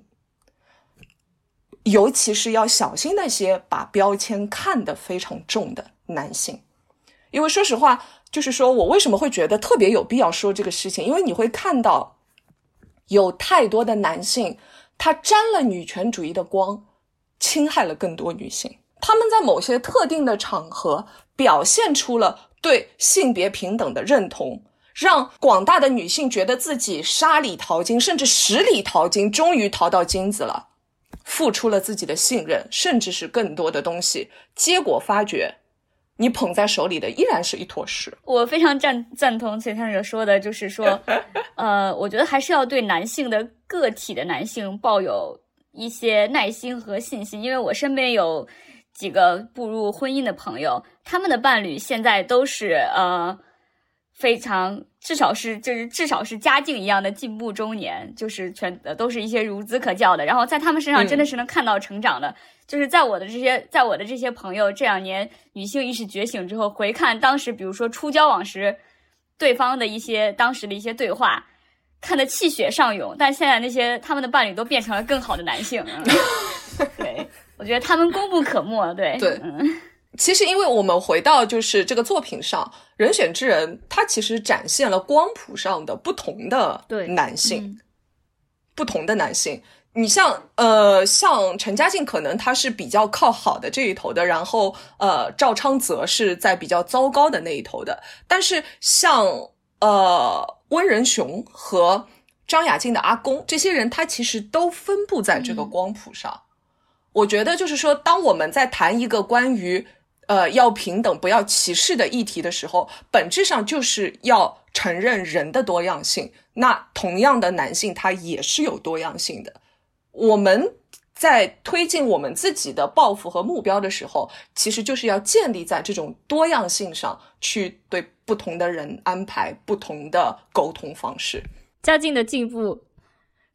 尤其是要小心那些把标签看得非常重的男性。因为说实话，就是说我为什么会觉得特别有必要说这个事情？因为你会看到，有太多的男性，他沾了女权主义的光。侵害了更多女性，他们在某些特定的场合表现出了对性别平等的认同，让广大的女性觉得自己沙里淘金，甚至十里淘金，终于淘到金子了，付出了自己的信任，甚至是更多的东西，结果发觉，你捧在手里的依然是一坨屎。我非常赞赞同崔探者说的，就是说，呃，我觉得还是要对男性的个体的男性抱有一些耐心和信心，因为我身边有几个步入婚姻的朋友，他们的伴侣现在都是呃非常至少是就是至少是家境一样的进步中年，就是全呃都是一些孺子可教的，然后在他们身上真的是能看到成长的。就是在我的这些，在我的这些朋友这两年女性意识觉醒之后，回看当时，比如说初交往时，对方的一些当时的一些对话，看得气血上涌。但现在那些他们的伴侣都变成了更好的男性。对，我觉得他们功不可没。对对，嗯，其实因为我们回到就是这个作品上，人选之人他其实展现了光谱上的不同的对男性，嗯不同的男性。你像呃，像陈嘉靖，可能他是比较靠好的这一头的，然后呃，赵昌泽是在比较糟糕的那一头的。但是像呃温仁雄和张雅静的阿公这些人，他其实都分布在这个光谱上。我觉得就是说，当我们在谈一个关于呃要平等、不要歧视的议题的时候，本质上就是要承认人的多样性。那同样的男性，他也是有多样性的。我们在推进我们自己的抱负和目标的时候，其实就是要建立在这种多样性上，去对不同的人安排不同的沟通方式。家境的进步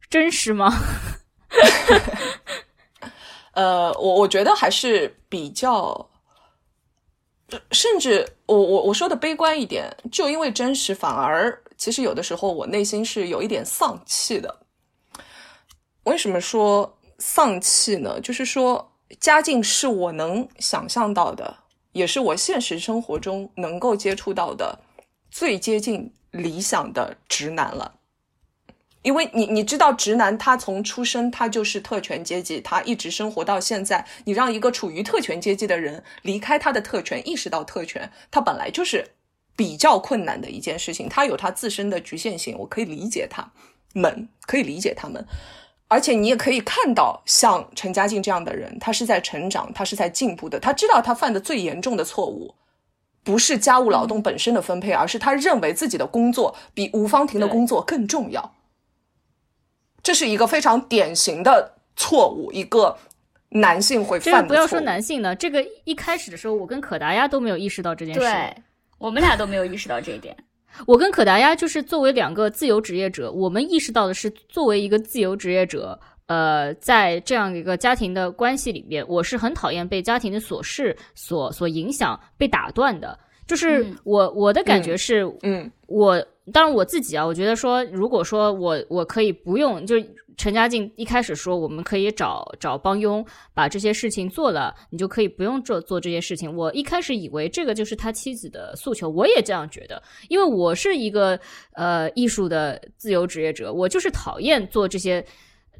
真实吗？呃，我我觉得还是比较，甚至我我我说的悲观一点，就因为真实，反而其实有的时候我内心是有一点丧气的。为什么说丧气呢？就是说，家境是我能想象到的，也是我现实生活中能够接触到的最接近理想的直男了。因为你你知道，直男他从出生他就是特权阶级，他一直生活到现在。你让一个处于特权阶级的人离开他的特权，意识到特权，他本来就是比较困难的一件事情。他有他自身的局限性，我可以理解他们，可以理解他们。而且你也可以看到，像陈嘉靖这样的人，他是在成长，他是在进步的。他知道他犯的最严重的错误，不是家务劳动本身的分配，而是他认为自己的工作比吴芳婷的工作更重要。这是一个非常典型的错误，一个男性会犯的错误。个不要说男性呢，这个一开始的时候，我跟可达鸭都没有意识到这件事。对，我们俩都没有意识到这一点。我跟可达鸭就是作为两个自由职业者，我们意识到的是，作为一个自由职业者，呃，在这样一个家庭的关系里面，我是很讨厌被家庭的琐事所所影响、被打断的。就是嗯我我的感觉是，嗯我当然我自己啊，我觉得说，如果说我我可以不用，就是陈嘉靖一开始说我们可以找找帮佣把这些事情做了，你就可以不用做做这些事情。我一开始以为这个就是他妻子的诉求，我也这样觉得，因为我是一个呃艺术的自由职业者，我就是讨厌做这些。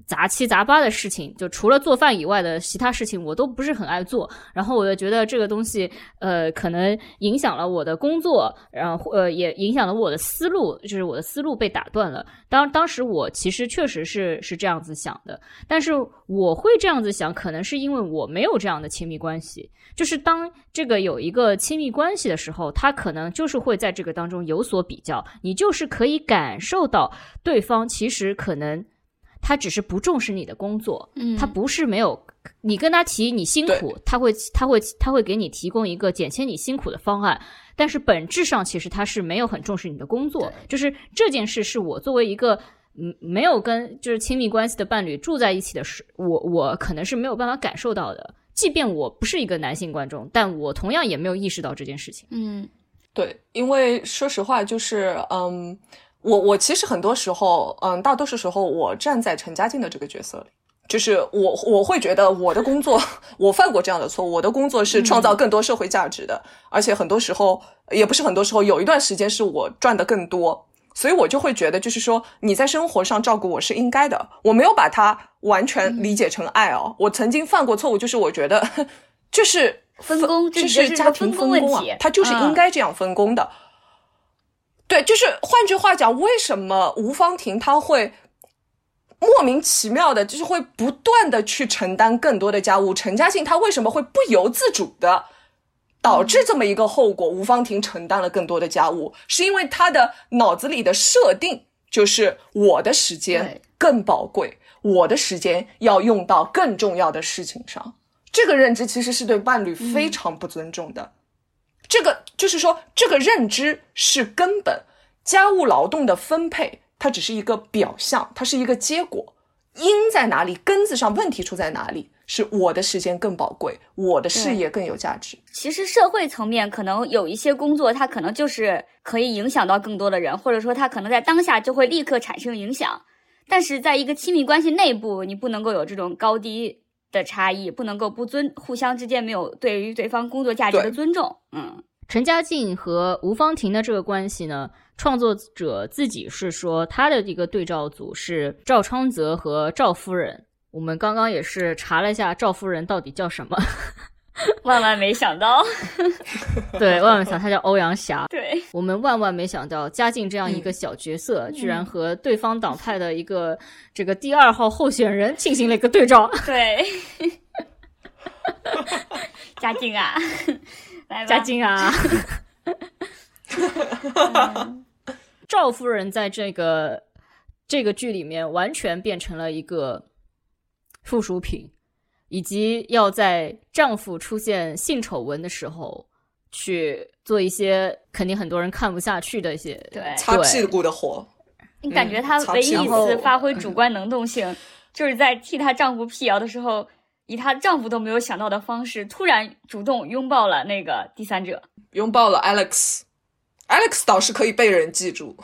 杂七杂八的事情，就除了做饭以外的其他事情，我都不是很爱做。然后我就觉得这个东西，呃，可能影响了我的工作，然后呃，也影响了我的思路，就是我的思路被打断了。当当时我其实确实是是这样子想的，但是我会这样子想，可能是因为我没有这样的亲密关系。就是当这个有一个亲密关系的时候，他可能就是会在这个当中有所比较，你就是可以感受到对方其实可能。他只是不重视你的工作，嗯。他不是没有你跟他提你辛苦，他会他会他会给你提供一个减轻你辛苦的方案，但是本质上其实他是没有很重视你的工作，就是这件事是我作为一个嗯没有跟就是亲密关系的伴侣住在一起的时，我我可能是没有办法感受到的，即便我不是一个男性观众，但我同样也没有意识到这件事情。嗯。对，因为说实话，就是嗯，我我其实很多时候，嗯，大多数时候我站在陈嘉静的这个角色里，就是我我会觉得我的工作，我犯过这样的错误，我的工作是创造更多社会价值的，而且很多时候也不是很多时候，有一段时间是我赚的更多。所以我就会觉得，就是说你在生活上照顾我是应该的，我没有把它完全理解成爱哦。我曾经犯过错误，就是我觉得 就是分工就是是家庭分工啊，它就是嗯应该这样分工的。对，就是换句话讲，为什么吴芳婷她会莫名其妙的，就是会不断的去承担更多的家务？陈嘉庆他为什么会不由自主的导致这么一个后果，吴芳婷承担了更多的家务，是因为她的脑子里的设定就是我的时间更宝贵，我的时间要用到更重要的事情上。这个认知其实是对伴侣非常不尊重的。这个就是说，这个认知是根本。家务劳动的分配，它只是一个表象，它是一个结果。因在哪里，根子上问题出在哪里？是我的时间更宝贵，我的事业更有价值。其实社会层面可能有一些工作，它可能就是可以影响到更多的人，或者说它可能在当下就会立刻产生影响。但是在一个亲密关系内部，你不能够有这种高低的差异，不能够不尊，互相之间没有对于对方工作价值的尊重。嗯，陈嘉静和吴芳婷的这个关系呢，创作者自己是说他的一个对照组是赵昌泽和赵夫人。我们刚刚也是查了一下赵夫人到底叫什么，万万没想到，对，万万想他叫欧阳霞。对，我们万万没想到，嘉靖这样一个小角色，居然和对方党派的一个这个第二号候选人进行了一个对照。对，嘉靖啊，来吧，嘉靖啊，赵夫人在这个这个剧里面完全变成了一个附属品，以及要在丈夫出现性丑闻的时候去做一些肯定很多人看不下去的一些对擦屁股的活，你感觉她嗯唯一一次发挥主观能动性，就是在替她丈夫辟谣的时候，以她丈夫都没有想到的方式，突然主动拥抱了那个第三者。拥抱了 Alex。Alex 倒是可以被人记住，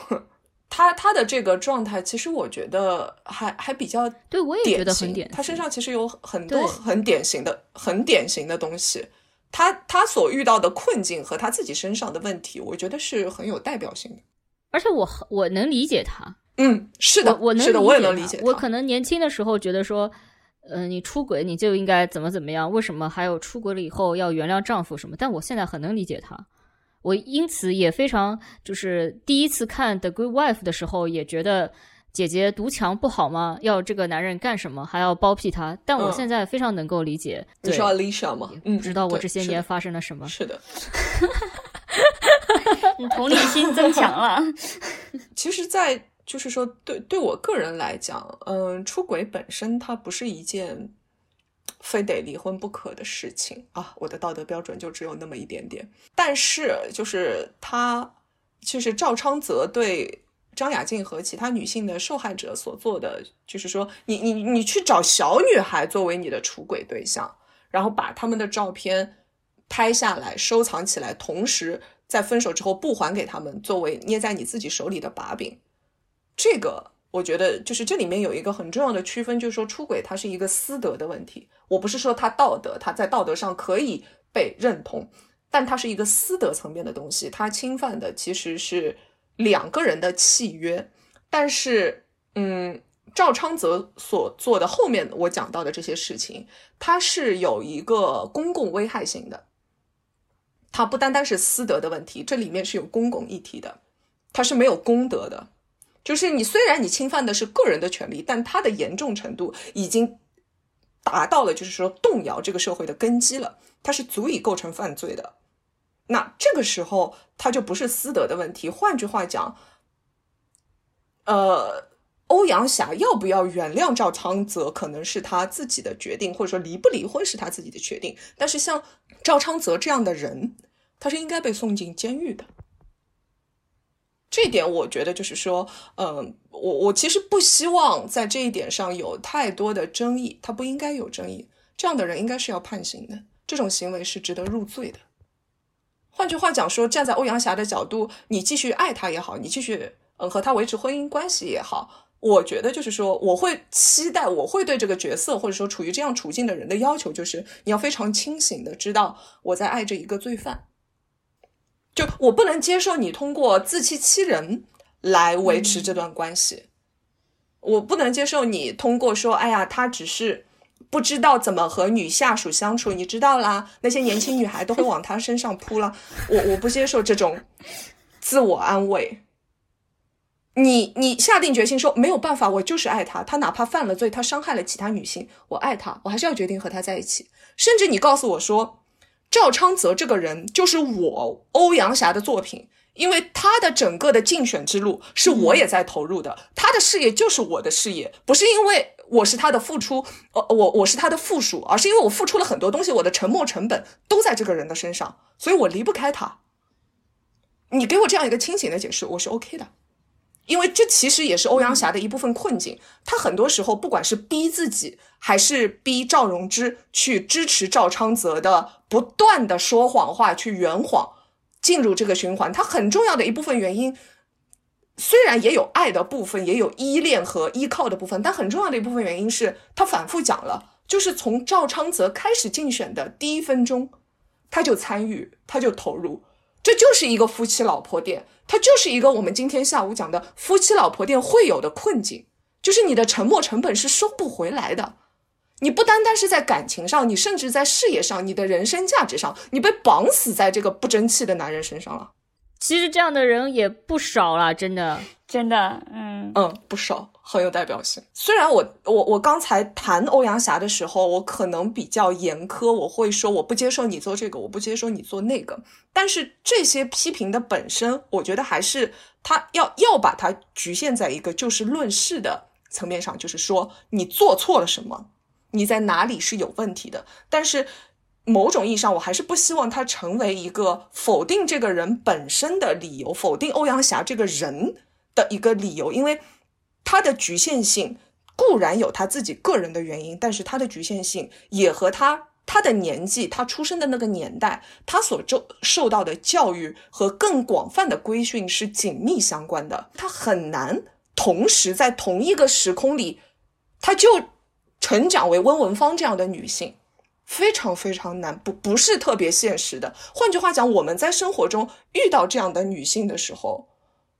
他他的这个状态，其实我觉得还还比较对我也觉得很典型他身上其实有很多很典型的、很典型的东西。他他所遇到的困境和他自己身上的问题，我觉得是很有代表性的。而且我我能理解他，嗯，是的，我我能是的，理我也能理解他。我可能年轻的时候觉得说，呃，你出轨你就应该怎么怎么样，为什么还有出轨了以后要原谅丈夫什么？但我现在很能理解他，我因此也非常就是第一次看《The Good Wife》的时候，也觉得姐姐独强不好吗？要这个男人干什么？还要包庇他？但我嗯现在非常能够理解，对你说 Alicia 吗？嗯，不知道我这些年发生了什么。是的，你同理心增强了。其实，在就是说，对对我个人来讲，嗯，出轨本身它不是一件非得离婚不可的事情啊。我的道德标准就只有那么一点点。但是，就是他，就是赵昌泽对张雅静和其他女性的受害者所做的，就是说，你你你去找小女孩作为你的出轨对象，然后把他们的照片拍下来收藏起来，同时在分手之后不还给他们，作为捏在你自己手里的把柄。这个我觉得就是这里面有一个很重要的区分，就是说出轨它是一个私德的问题。我不是说他道德，他在道德上可以被认同，但它是一个私德层面的东西，它侵犯的其实是两个人的契约。但是，嗯，赵昌泽所做的后面我讲到的这些事情，它是有一个公共危害性的。它不单单是私德的问题，这里面是有公共议题的，它是没有公德的。就是你虽然你侵犯的是个人的权利，但它的严重程度已经达到了，就是说动摇这个社会的根基了，它是足以构成犯罪的。那这个时候，它就不是私德的问题。换句话讲，呃，欧阳霞要不要原谅赵昌泽，可能是他自己的决定，或者说离不离婚是他自己的决定。但是像赵昌泽这样的人，他是应该被送进监狱的。这一点我觉得就是说，嗯，我我其实不希望在这一点上有太多的争议，他不应该有争议。这样的人应该是要判刑的，这种行为是值得入罪的。换句话讲说，站在欧阳霞的角度，你继续爱他也好，你继续嗯和他维持婚姻关系也好，我觉得就是说，我会期待，我会对这个角色或者说处于这样处境的人的要求，就是你要非常清醒的知道我在爱着一个罪犯。就我不能接受你通过自欺欺人来维持这段关系，我不能接受你通过说，哎呀，他只是不知道怎么和女下属相处，你知道啦，那些年轻女孩都会往他身上扑了，我我不接受这种自我安慰。你你下定决心说没有办法，我就是爱他，他哪怕犯了罪，他伤害了其他女性，我爱他，我还是要决定和他在一起。甚至你告诉我说，赵昌泽这个人就是我欧阳霞的作品，因为他的整个的竞选之路是我也在投入的，他的事业就是我的事业，不是因为我是他的付出，呃，我我是他的附属，而是因为我付出了很多东西，我的沉没成本都在这个人的身上，所以我离不开他。你给我这样一个清醒的解释，我是 OK 的。因为这其实也是欧阳霞的一部分困境。她很多时候不管是逼自己，还是逼赵荣之去支持赵昌泽的不断的说谎话、去圆谎，进入这个循环。她很重要的一部分原因，虽然也有爱的部分，也有依恋和依靠的部分，但很重要的一部分原因是她反复讲了，就是从赵昌泽开始竞选的第一分钟，他就参与，他就投入。这就是一个夫妻老婆店，它就是一个我们今天下午讲的夫妻老婆店会有的困境，就是你的沉没成本是收不回来的。你不单单是在感情上，你甚至在事业上，你的人生价值上，你被绑死在这个不争气的男人身上了。其实这样的人也不少了，真的，真的，嗯嗯，不少，很有代表性。虽然我我我刚才谈欧阳霞的时候，我可能比较严苛，我会说我不接受你做这个，我不接受你做那个。但是这些批评的本身，我觉得还是他要要把它局限在一个就事论事的层面上，就是说你做错了什么，你在哪里是有问题的。但是。某种意义上，我还是不希望它成为一个否定这个人本身的理由，否定欧阳霞这个人的一个理由，因为他的局限性固然有他自己个人的原因，但是他的局限性也和他他的年纪、他出生的那个年代、他所受受到的教育和更广泛的规训是紧密相关的。他很难同时在同一个时空里，他就成长为温文芳这样的女性。非常非常难，不不是特别现实的。换句话讲，我们在生活中遇到这样的女性的时候，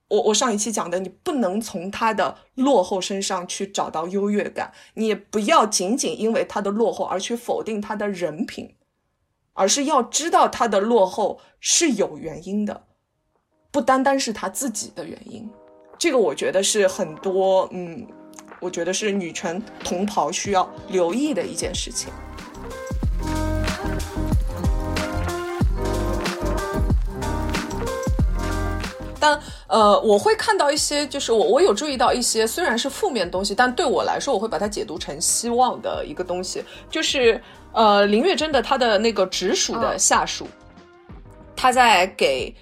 我我上一期讲的，你不能从她的落后身上去找到优越感，你也不要仅仅因为她的落后而去否定她的人品，而是要知道她的落后是有原因的，不单单是她自己的原因。这个我觉得是很多，嗯，我觉得是女权同袍需要留意的一件事情。但呃，我会看到一些，就是我我有注意到一些，虽然是负面东西，但对我来说，我会把它解读成希望的一个东西。就是呃，林月珍的她的那个直属的下属，他在给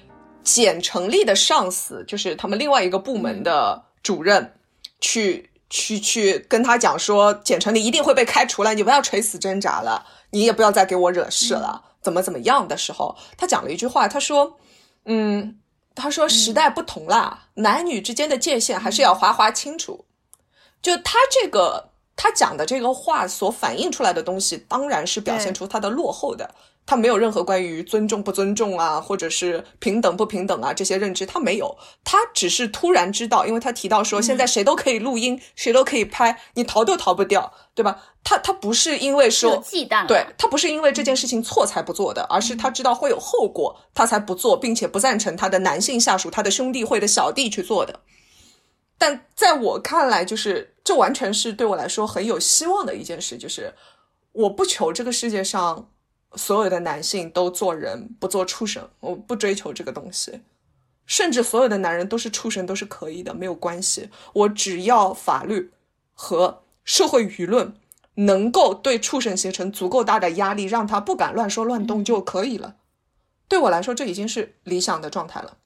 简成立的上司，就是他们另外一个部门的主任，去去去跟他讲说，简成立一定会被开除了，你不要垂死挣扎了，你也不要再给我惹事了，怎么怎么样的时候，他讲了一句话，他说，嗯。他说：“时代不同啦，男女之间的界限还是要划划清楚。”就他这个，他讲的这个话所反映出来的东西，当然是表现出他的落后的。他没有任何关于尊重不尊重啊，或者是平等不平等啊这些认知，他没有。他只是突然知道，因为他提到说，现在谁都可以录音，谁都可以拍，你逃都逃不掉，对吧？他他不是因为说忌惮，对他不是因为这件事情错才不做的，而是他知道会有后果，他才不做，并且不赞成他的男性下属、他的兄弟会的小弟去做的。但在我看来，就是这完全是对我来说很有希望的一件事，就是我不求这个世界上。所有的男性都做人，不做畜生。我不追求这个东西，甚至所有的男人都是畜生都是可以的，没有关系。我只要法律和社会舆论能够对畜生形成足够大的压力，让他不敢乱说乱动就可以了。对我来说，这已经是理想的状态了。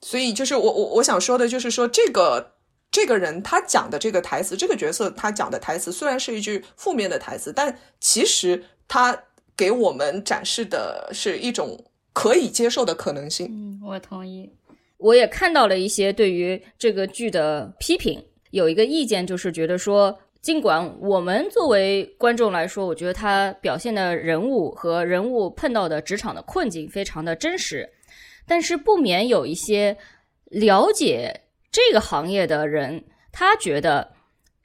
所以，就是我我我想说的，就是说这个这个人他讲的这个台词，这个角色他讲的台词，虽然是一句负面的台词，但其实他。给我们展示的是一种可以接受的可能性。嗯，我同意。我也看到了一些对于这个剧的批评，有一个意见就是觉得说，尽管我们作为观众来说，我觉得他表现的人物和人物碰到的职场的困境非常的真实，但是不免有一些了解这个行业的人，他觉得。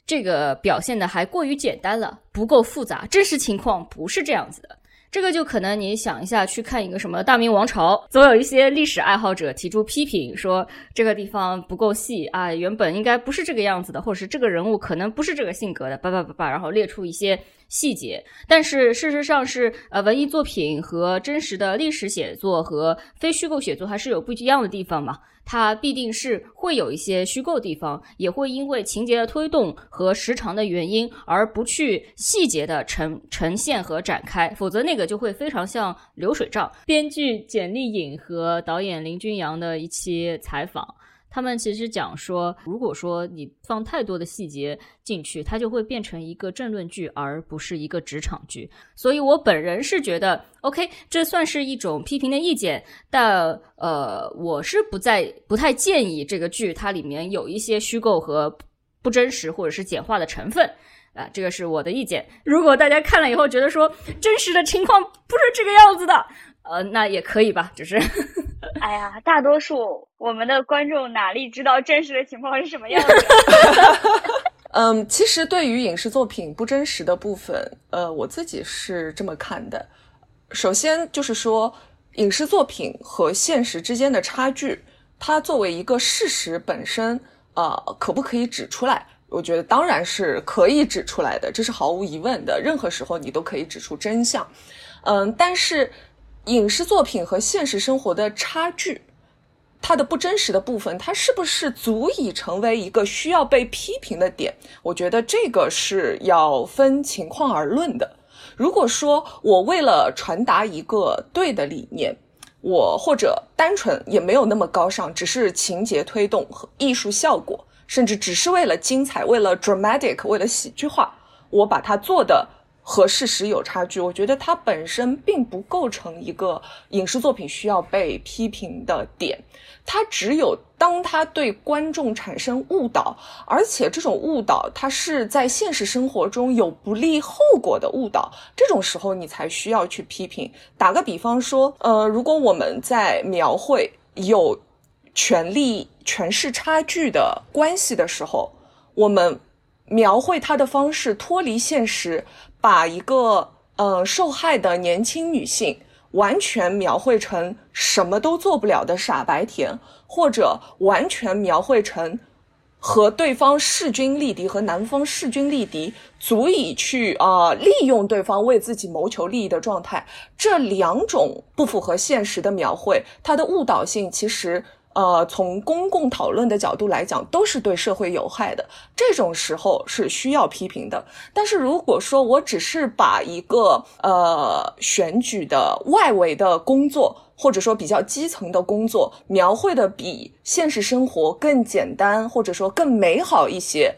这个表现的还过于简单了，不够复杂。真实情况不是这样子的。这个就可能你想一下，去看一个什么《大明王朝》，总有一些历史爱好者提出批评，说这个地方不够细啊，原本应该不是这个样子的，或者是这个人物可能不是这个性格的，叭叭叭叭，然后列出一些细节。但是事实上是，呃，文艺作品和真实的历史写作和非虚构写作还是有不一样的地方嘛。它必定是会有一些虚构地方，也会因为情节的推动和时长的原因而不去细节的呈呈现和展开，否则那个就会非常像流水账。编剧简丽颖和导演林君阳的一期采访。他们其实讲说，如果说你放太多的细节进去，它就会变成一个政论剧，而不是一个职场剧。所以我本人是觉得，OK，这算是一种批评的意见，但呃，我是不在不太建议这个剧它里面有一些虚构和不真实或者是简化的成分啊，这个是我的意见。如果大家看了以后觉得说真实的情况不是这个样子的，呃，那也可以吧，只是。哎呀，大多数我们的观众哪里知道真实的情况是什么样子？嗯，其实对于影视作品不真实的部分，呃，我自己是这么看的。首先就是说，影视作品和现实之间的差距，它作为一个事实本身，呃，可不可以指出来？我觉得当然是可以指出来的，这是毫无疑问的。任何时候你都可以指出真相。嗯，但是。影视作品和现实生活的差距，它的不真实的部分，它是不是足以成为一个需要被批评的点？我觉得这个是要分情况而论的。如果说我为了传达一个对的理念，我或者单纯也没有那么高尚，只是情节推动和艺术效果，甚至只是为了精彩，为了 dramatic，为了喜剧化，我把它做的。和事实有差距，我觉得它本身并不构成一个影视作品需要被批评的点。它只有当它对观众产生误导，而且这种误导它是在现实生活中有不利后果的误导，这种时候你才需要去批评。打个比方说，呃，如果我们在描绘有权力权势差距的关系的时候，我们描绘它的方式脱离现实。把一个呃受害的年轻女性完全描绘成什么都做不了的傻白甜，或者完全描绘成和对方势均力敌，和男方势均力敌，足以去啊利用对方为自己谋求利益的状态，这两种不符合现实的描绘，它的误导性其实。呃，从公共讨论的角度来讲，都是对社会有害的。这种时候是需要批评的。但是如果说我只是把一个呃选举的外围的工作，或者说比较基层的工作，描绘的比现实生活更简单，或者说更美好一些，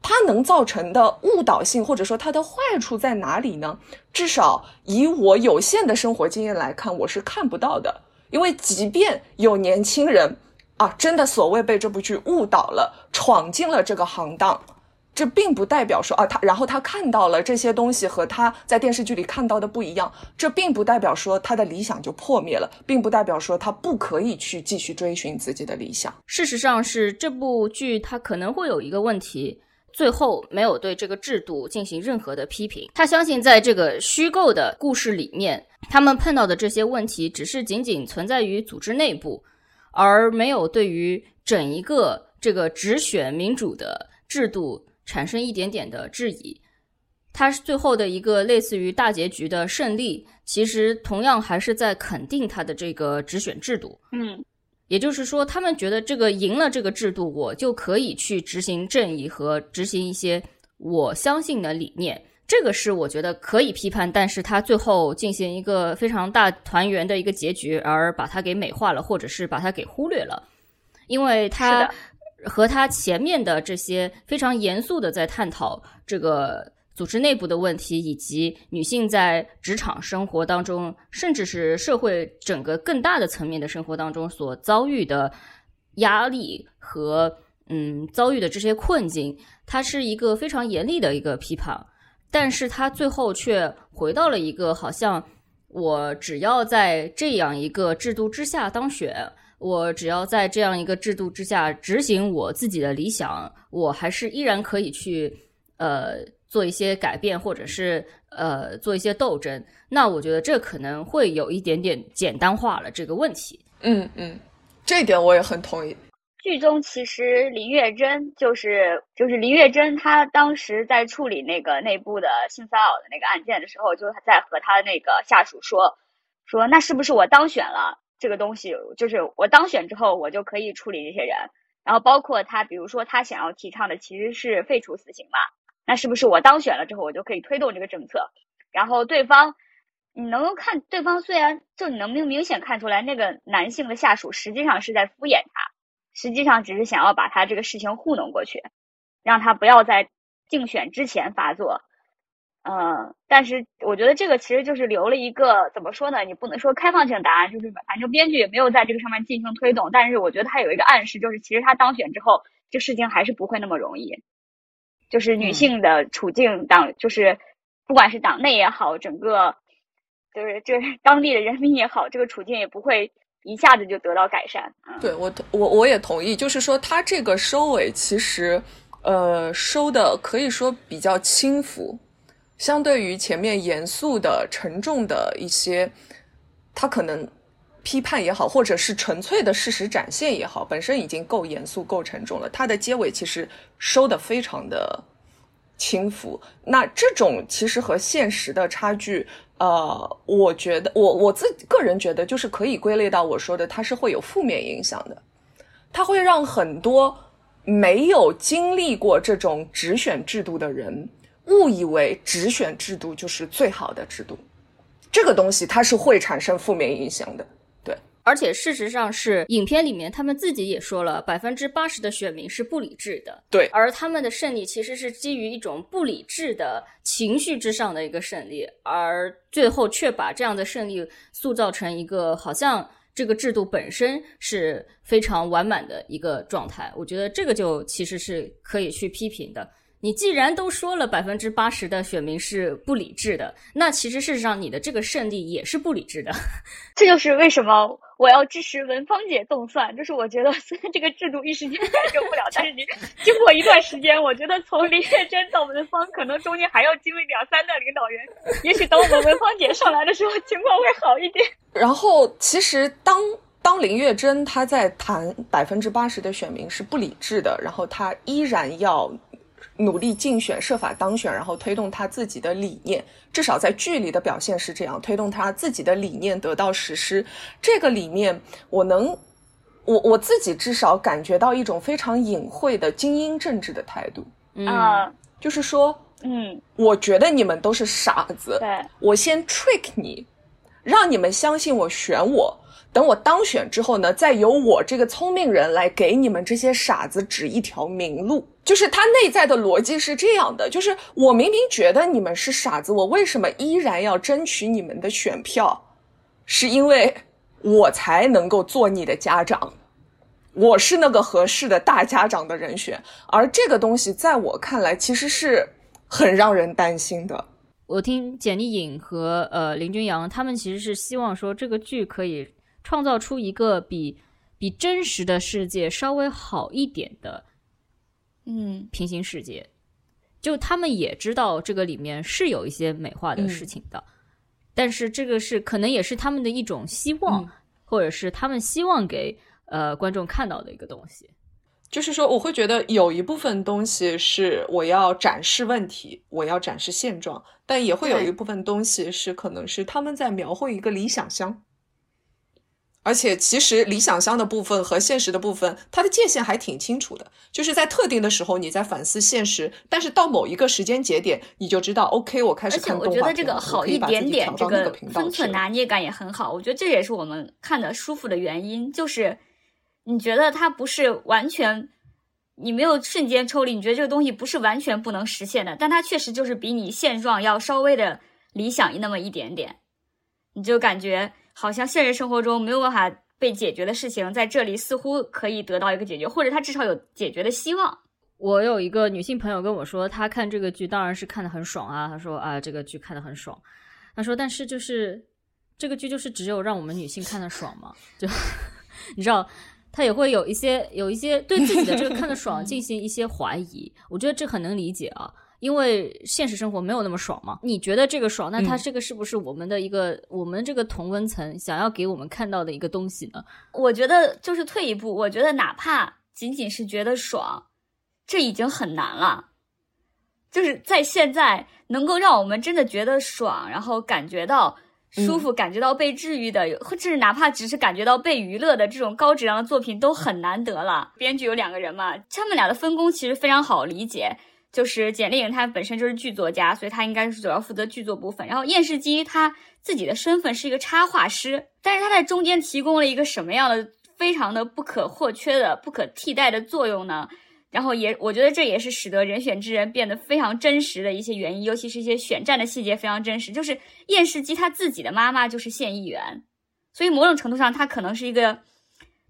它能造成的误导性，或者说它的坏处在哪里呢？至少以我有限的生活经验来看，我是看不到的。因为即便有年轻人啊，真的所谓被这部剧误导了，闯进了这个行当，这并不代表说啊，他然后他看到了这些东西和他在电视剧里看到的不一样，这并不代表说他的理想就破灭了，并不代表说他不可以去继续追寻自己的理想。事实上是这部剧它可能会有一个问题。最后没有对这个制度进行任何的批评。他相信，在这个虚构的故事里面，他们碰到的这些问题只是仅仅存在于组织内部，而没有对于整一个这个直选民主的制度产生一点点的质疑。他最后的一个类似于大结局的胜利，其实同样还是在肯定他的这个直选制度。嗯。也就是说，他们觉得这个赢了这个制度，我就可以去执行正义和执行一些我相信的理念。这个是我觉得可以批判，但是他最后进行一个非常大团圆的一个结局，而把它给美化了，或者是把它给忽略了，因为他和他前面的这些非常严肃的在探讨这个。组织内部的问题，以及女性在职场生活当中，甚至是社会整个更大的层面的生活当中所遭遇的压力和嗯遭遇的这些困境，它是一个非常严厉的一个批判。但是它最后却回到了一个好像我只要在这样一个制度之下当选，我只要在这样一个制度之下执行我自己的理想，我还是依然可以去呃。做一些改变，或者是呃做一些斗争，那我觉得这可能会有一点点简单化了这个问题。嗯嗯，这一点我也很同意。剧中其实林月珍就是就是林月珍，她当时在处理那个内部的性骚扰的那个案件的时候，就在和她那个下属说说，那是不是我当选了这个东西，就是我当选之后，我就可以处理这些人。然后包括他，比如说他想要提倡的其实是废除死刑嘛，那是不是我当选了之后，我就可以推动这个政策？然后对方，你能够看对方虽然就你能明明显看出来，那个男性的下属实际上是在敷衍他，实际上只是想要把他这个事情糊弄过去，让他不要在竞选之前发作。嗯，但是我觉得这个其实就是留了一个怎么说呢？你不能说开放性答案，就是反正编剧也没有在这个上面进行推动。但是我觉得他有一个暗示，就是其实他当选之后，这事情还是不会那么容易。就是女性的处境，党就是不管是党内也好，整个就是这 当地的人民也好，这个处境也不会一下子就得到改善。对我，我我也同意，就是说他这个收尾其实呃收的可以说比较轻浮。相对于前面严肃的、沉重的一些，他可能批判也好，或者是纯粹的事实展现也好，本身已经够严肃、够沉重了。它的结尾其实收的非常的轻浮。那这种其实和现实的差距，呃，我觉得我我自个人觉得，就是可以归类到我说的，它是会有负面影响的。它会让很多没有经历过这种直选制度的人。误以为直选制度就是最好的制度，这个东西它是会产生负面影响的。对，而且事实上是影片里面他们自己也说了，百分之八十的选民是不理智的。对，而他们的胜利其实是基于一种不理智的情绪之上的一个胜利，而最后却把这样的胜利塑造成一个好像这个制度本身是非常完满的一个状态。我觉得这个就其实是可以去批评的。你既然都说了百分之八十的选民是不理智的，那其实事实上你的这个胜利也是不理智的。这就是为什么我要支持文芳姐动算。就是我觉得 虽然这个制度一时间改正不了，但是你经过一段时间，我觉得从林月珍到文芳，可能中间还要经历两三代领导人。也许等我们文芳姐上来的时候，情况会好一点。然后，其实当当林月珍她在谈百分之八十的选民是不理智的，然后她依然要。努力竞选，设法当选，然后推动他自己的理念。至少在剧里的表现是这样，推动他自己的理念得到实施。这个里面，我能，我我自己至少感觉到一种非常隐晦的精英政治的态度。啊，就是说，嗯，我觉得你们都是傻子。对，我先 trick 你，让你们相信我选我。等我当选之后呢，再由我这个聪明人来给你们这些傻子指一条明路。就是他内在的逻辑是这样的：就是我明明觉得你们是傻子，我为什么依然要争取你们的选票？是因为我才能够做你的家长，我是那个合适的大家长的人选。而这个东西在我看来，其实是很让人担心的。我听简丽颖和呃林君阳他们其实是希望说这个剧可以。创造出一个比比真实的世界稍微好一点的，嗯，平行世界。就他们也知道这个里面是有一些美化的事情的，但是这个是可能也是他们的一种希望，或者是他们希望给呃观众看到的一个东西。就是说，我会觉得有一部分东西是我要展示问题，我要展示现状，但也会有一部分东西是可能是他们在描绘一个理想乡。而且，其实理想乡的部分和现实的部分，它的界限还挺清楚的。就是在特定的时候，你在反思现实；但是到某一个时间节点，你就知道，OK，我开始看动画我觉得这个好一点点，这个分寸拿捏感也很好。我觉得这也是我们看的舒服的原因。就是你觉得它不是完全，你没有瞬间抽离，你觉得这个东西不是完全不能实现的，但它确实就是比你现状要稍微的理想那么一点点，你就感觉。好像现实生活中没有办法被解决的事情，在这里似乎可以得到一个解决，或者他至少有解决的希望。我有一个女性朋友跟我说，她看这个剧当然是看得很爽啊。她说啊，这个剧看得很爽。她说，但是就是这个剧就是只有让我们女性看得爽嘛？就 你知道，她也会有一些有一些对自己的这个看得爽 进行一些怀疑。我觉得这很能理解啊，因为现实生活没有那么爽嘛。你觉得这个爽，那它嗯这个是不是我们的一个、我们这个同温层想要给我们看到的一个东西呢？我觉得就是退一步，我觉得哪怕仅仅是觉得爽，这已经很难了。就是在现在能够让我们真的觉得爽，然后感觉到舒服，感觉到被治愈的，或者是哪怕只是感觉到被娱乐的这种高质量的作品都很难得了。编剧有两个人嘛，他们俩的分工其实非常好理解。就是简丽颖，她本身就是剧作家，所以她应该是主要负责剧作部分。然后燕世基他自己的身份是一个插画师，但是他在中间提供了一个什么样的非常的不可或缺的、不可替代的作用呢？然后也，我觉得这也是使得人选之人变得非常真实的一些原因，尤其是一些选战的细节非常真实。就是燕世基他自己的妈妈就是县议员，所以某种程度上他可能是一个，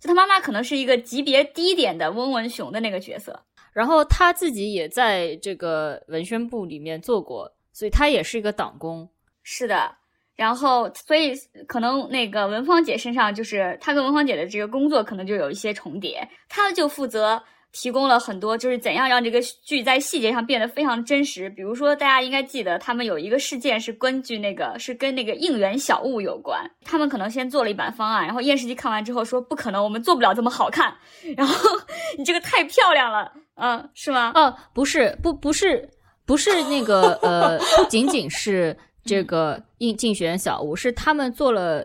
就他妈妈可能是一个级别低点的温文雄的那个角色。然后他自己也在这个文宣部里面做过，所以他也是一个党工。是的，然后所以可能那个文芳姐身上就是她跟文芳姐的这个工作可能就有一些重叠，她就负责提供了很多就是怎样让这个剧在细节上变得非常真实。比如说大家应该记得，他们有一个事件是根据那个是跟那个应援小物有关，他们可能先做了一版方案，然后验视机看完之后说不可能，我们做不了这么好看，然后 你这个太漂亮了，嗯，是吗？哦，不是，不不是不是那个 呃，不仅仅是这个 应竞选小屋，是他们做了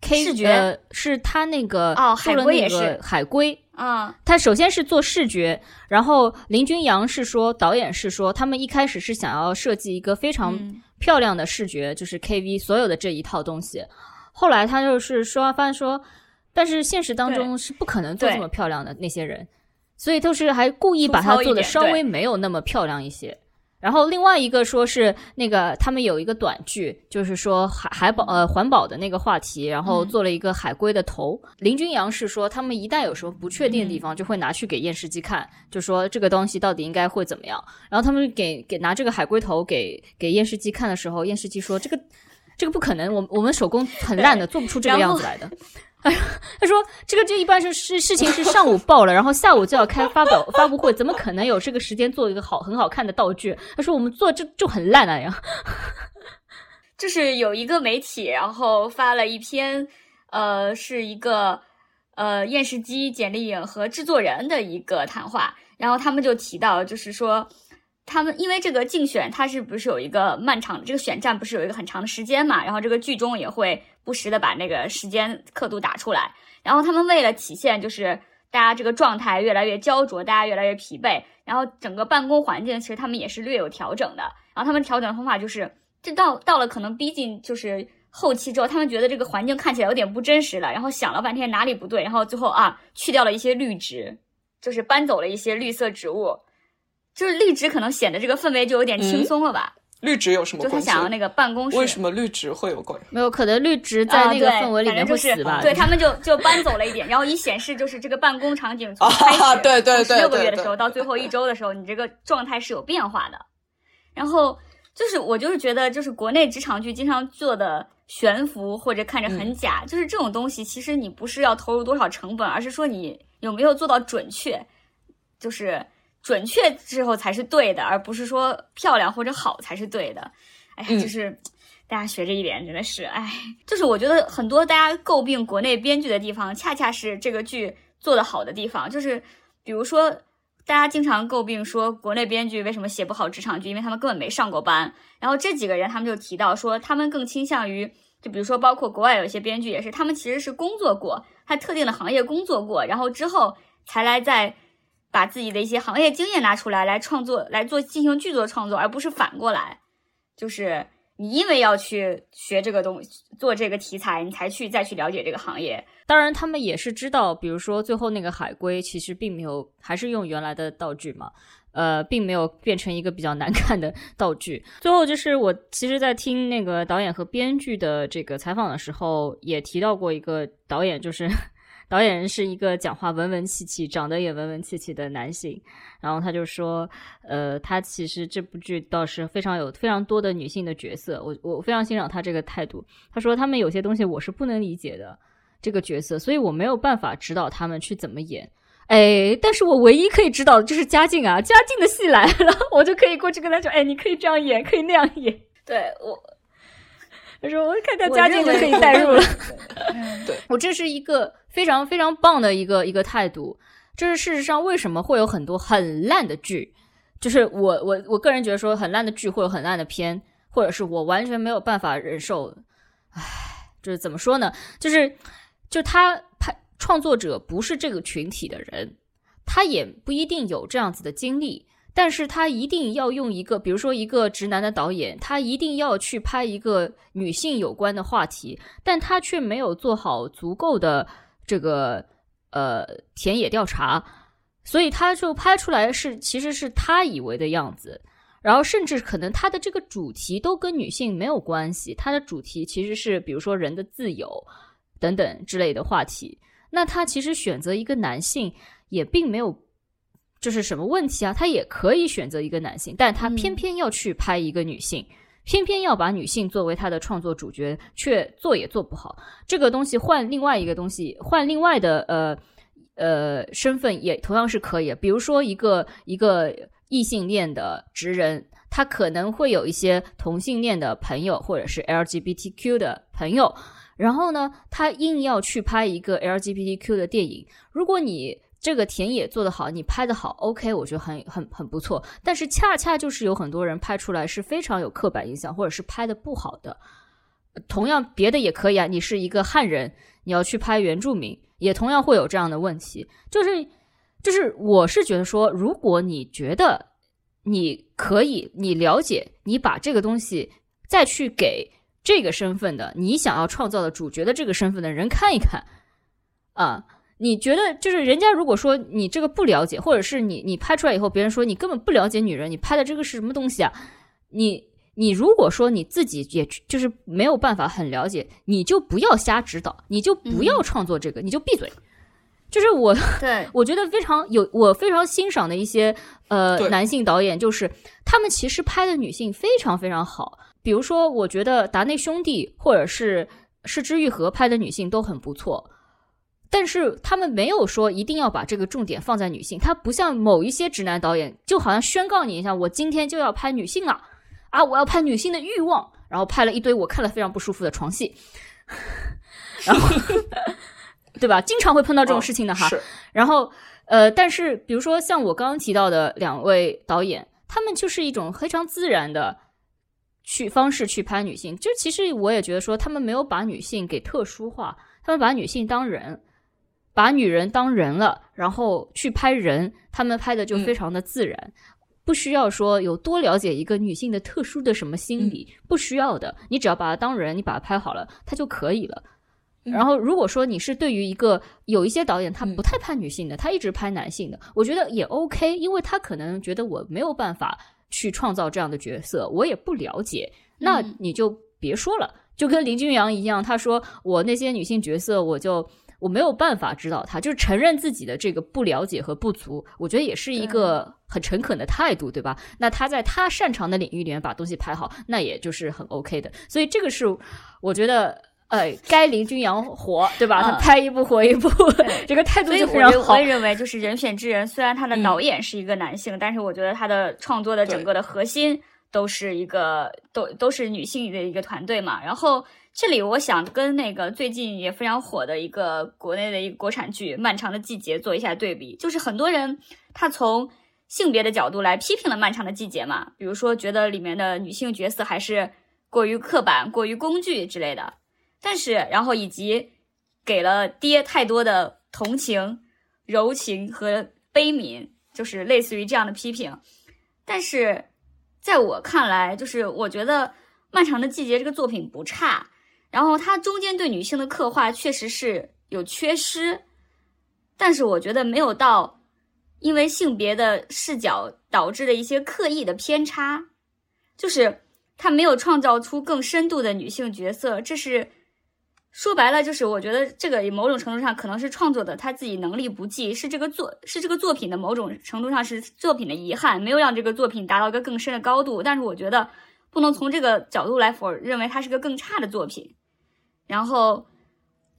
K 视觉呃，是他那个哦海做了那个龟也是海龟。啊、他首先是做视觉，然后林君阳是说，导演是说，他们一开始是想要设计一个非常嗯漂亮的视觉，就是 KV 所有的这一套东西。后来他就是说，发现说，但是现实当中是不可能做这么漂亮的那些人，所以都是还故意把它做的稍微没有那么漂亮一些。然后另外一个说是那个他们有一个短剧，就是说海海保呃环保的那个话题，然后嗯做了一个海龟的头。林君阳是说他们一旦有什么不确定的嗯地方，就会拿去给验视机看，就说这个东西到底应该会怎么样。然后他们给给拿这个海龟头给给验视机看的时候，验视机说这个这个不可能，我我们手工很烂的，做不出这个样子来的。哎呀，他说这个这一般是是事情是上午报了，然后下午就要开发表发布会，怎么可能有这个时间做一个好很好看的道具？他说我们做这就很烂啊呀。就是有一个媒体，然后发了一篇，呃，是一个呃验尸机、简历影和制作人的一个谈话，然后他们就提到，就是说。他们因为这个竞选，它是不是有一个漫长的这个选战，不是有一个很长的时间嘛？然后这个剧中也会不时的把那个时间刻度打出来。然后他们为了体现就是大家这个状态越来越焦灼，大家越来越疲惫，然后整个办公环境其实他们也是略有调整的。然后他们调整的方法就是，这到到了可能逼近就是后期之后，他们觉得这个环境看起来有点不真实了，然后想了半天哪里不对，然后最后啊去掉了一些绿植，就是搬走了一些绿色植物。就是绿植可能显得这个氛围就有点轻松了吧？绿植有什么就他关系？想要那个办公室，为什么绿植会有关？没有，可能绿植在那个氛围里面会死吧？对他们就就搬走了一点，然后一显示就是这个办公场景从啊开始对对对六个月的时候到最后一周的时候，你这个状态是有变化的。然后就是我就是觉得，就是国内职场剧经常做的悬浮或者看着嗯很假，就是这种东西，其实你不是要投入多少成本，而是说你有没有做到准确，就是准确之后才是对的，而不是说漂亮或者好才是对的。哎呀，嗯就是。大家学这一点真的是，哎，就是我觉得很多大家诟病国内编剧的地方，恰恰是这个剧做得好的地方。就是比如说，大家经常诟病说国内编剧为什么写不好职场剧，因为他们根本没上过班。然后这几个人他们就提到说，他们更倾向于，就比如说包括国外有一些编剧也是，他们其实是工作过，他特定的行业工作过，然后之后才来再把自己的一些行业经验拿出来来创作，来做进行剧作创作，而不是反过来，就是。你因为要去学这个东西，做这个题材，你才去再去了解这个行业。当然，他们也是知道，比如说最后那个海龟，其实并没有，还是用原来的道具嘛，呃，并没有变成一个比较难看的道具。最后就是我其实，在听那个导演和编剧的这个采访的时候，也提到过一个导演，就是导演是一个讲话文文气气、长得也文文气气的男性。然后他就说，呃，他其实这部剧倒是非常有非常多的女性的角色，我我非常欣赏他这个态度。他说他们有些东西我是不能理解的。这个角色，所以我没有办法指导他们去怎么演。哎，但是我唯一可以指导的就是嘉靖啊，嘉靖的戏来了，我就可以过去跟他说，哎，你可以这样演，可以那样演。对我，他说我看看家境就可以代入了。嗯，对我这是一个非常非常棒的一个一个态度。这是事实上为什么会有很多很烂的剧，就是我我我个人觉得说很烂的剧或者很烂的片，或者是我完全没有办法忍受。唉，就是怎么说呢？就是就他拍创作者不是这个群体的人，他也不一定有这样子的经历。但是他一定要用一个，比如说一个直男的导演，他一定要去拍一个女性有关的话题，但他却没有做好足够的这个呃田野调查，所以他就拍出来是其实是他以为的样子，然后甚至可能他的这个主题都跟女性没有关系，他的主题其实是比如说人的自由等等之类的话题，那他其实选择一个男性也并没有。就是什么问题啊？他也可以选择一个男性，但他偏偏要去拍一个女性，偏偏要把女性作为他的创作主角，却做也做不好。这个东西换另外一个东西，换另外的呃呃身份也同样是可以。比如说一个一个异性恋的直人，他可能会有一些同性恋的朋友，或者是 LGBTQ 的朋友，然后呢，他硬要去拍一个 LGBTQ 的电影。如果你这个田野做得好，你拍的好，OK，我觉得很很很不错。但是恰恰就是有很多人拍出来是非常有刻板印象，或者是拍的不好的。同样别的也可以啊，你是一个汉人，你要去拍原住民，也同样会有这样的问题。就是就是，我是觉得说，如果你觉得你可以，你了解，你把这个东西再去给这个身份的你想要创造的主角的这个身份的人看一看啊。你觉得就是人家如果说你这个不了解，或者是你你拍出来以后，别人说你根本不了解女人，你拍的这个是什么东西啊？你你如果说你自己也就是没有办法很了解，你就不要瞎指导，你就不要创作这个，你就闭嘴。就是我对 我觉得非常有我非常欣赏的一些呃男性导演，就是他们其实拍的女性非常非常好。比如说，我觉得达内兄弟或者是失之愈合拍的女性都很不错。但是他们没有说一定要把这个重点放在女性，他不像某一些直男导演，就好像宣告你一下，我今天就要拍女性了，啊，我要拍女性的欲望，然后拍了一堆我看了非常不舒服的床戏，然后，对吧？经常会碰到这种事情的哈。然后，呃，但是比如说像我刚刚提到的两位导演，他们就是一种非常自然的去方式去拍女性，就其实我也觉得说，他们没有把女性给特殊化，他们把女性当人。把女人当人了，然后去拍人，他们拍的就非常的自然，不需要说有多了解一个女性的特殊的什么心理，不需要的。你只要把她当人，你把她拍好了，她就可以了。然后，如果说你是对于一个有一些导演他不太拍女性的，他一直拍男性的，我觉得也 OK，因为他可能觉得我没有办法去创造这样的角色，我也不了解，那你就别说了。就跟林君阳一样，他说我那些女性角色，我就。我没有办法知道他，就是承认自己的这个不了解和不足，我觉得也是一个很诚恳的态度，对吧？那他在他擅长的领域里面把东西拍好，那也就是很 OK 的。所以这个是我觉得，呃，该林君阳火，对吧？他拍一部火一部，这个态度就非常好。我也认为，就是人选之人，虽然他的导演是一个男性，但是我觉得他的创作的整个的核心都是一个都都是女性的一个团队嘛，然后。这里我想跟那个最近也非常火的一个国内的一个国产剧《漫长的季节》做一下对比，就是很多人他从性别的角度来批评了《漫长的季节》嘛，比如说觉得里面的女性角色还是过于刻板、过于工具之类的，但是然后以及给了爹太多的同情、柔情和悲悯，就是类似于这样的批评，但是在我看来，就是我觉得《漫长的季节》这个作品不差。然后它中间对女性的刻画确实是有缺失，但是我觉得没有到因为性别的视角导致的一些刻意的偏差，就是它没有创造出更深度的女性角色。这是说白了，就是我觉得这个某种程度上可能是创作的他自己能力不济，是这个作是这个作品的某种程度上是作品的遗憾，没有让这个作品达到一个更深的高度。但是我觉得不能从这个角度来否认为它是个更差的作品。然后，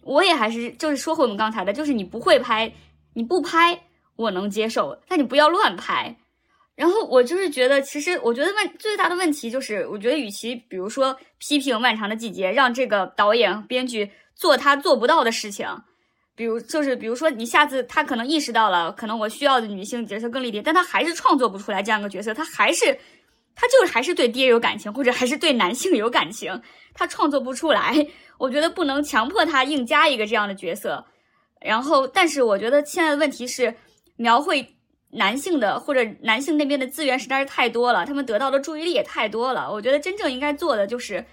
我也还是就是说回我们刚才的，就是你不会拍，你不拍，我能接受，但你不要乱拍。然后我就是觉得，其实我觉得问最大的问题就是，我觉得与其比如说批评《漫长的季节》，让这个导演编剧做他做不到的事情，比如就是比如说你下次他可能意识到了，可能我需要的女性角色更立体，但他还是创作不出来这样一个角色，他还是他就是还是对爹有感情，或者还是对男性有感情，他创作不出来。我觉得不能强迫他硬加一个这样的角色。然后，但是我觉得现在的问题是描绘。男性的或者男性那边的资源实在是太多了，他们得到的注意力也太多了。我觉得真正应该做的就是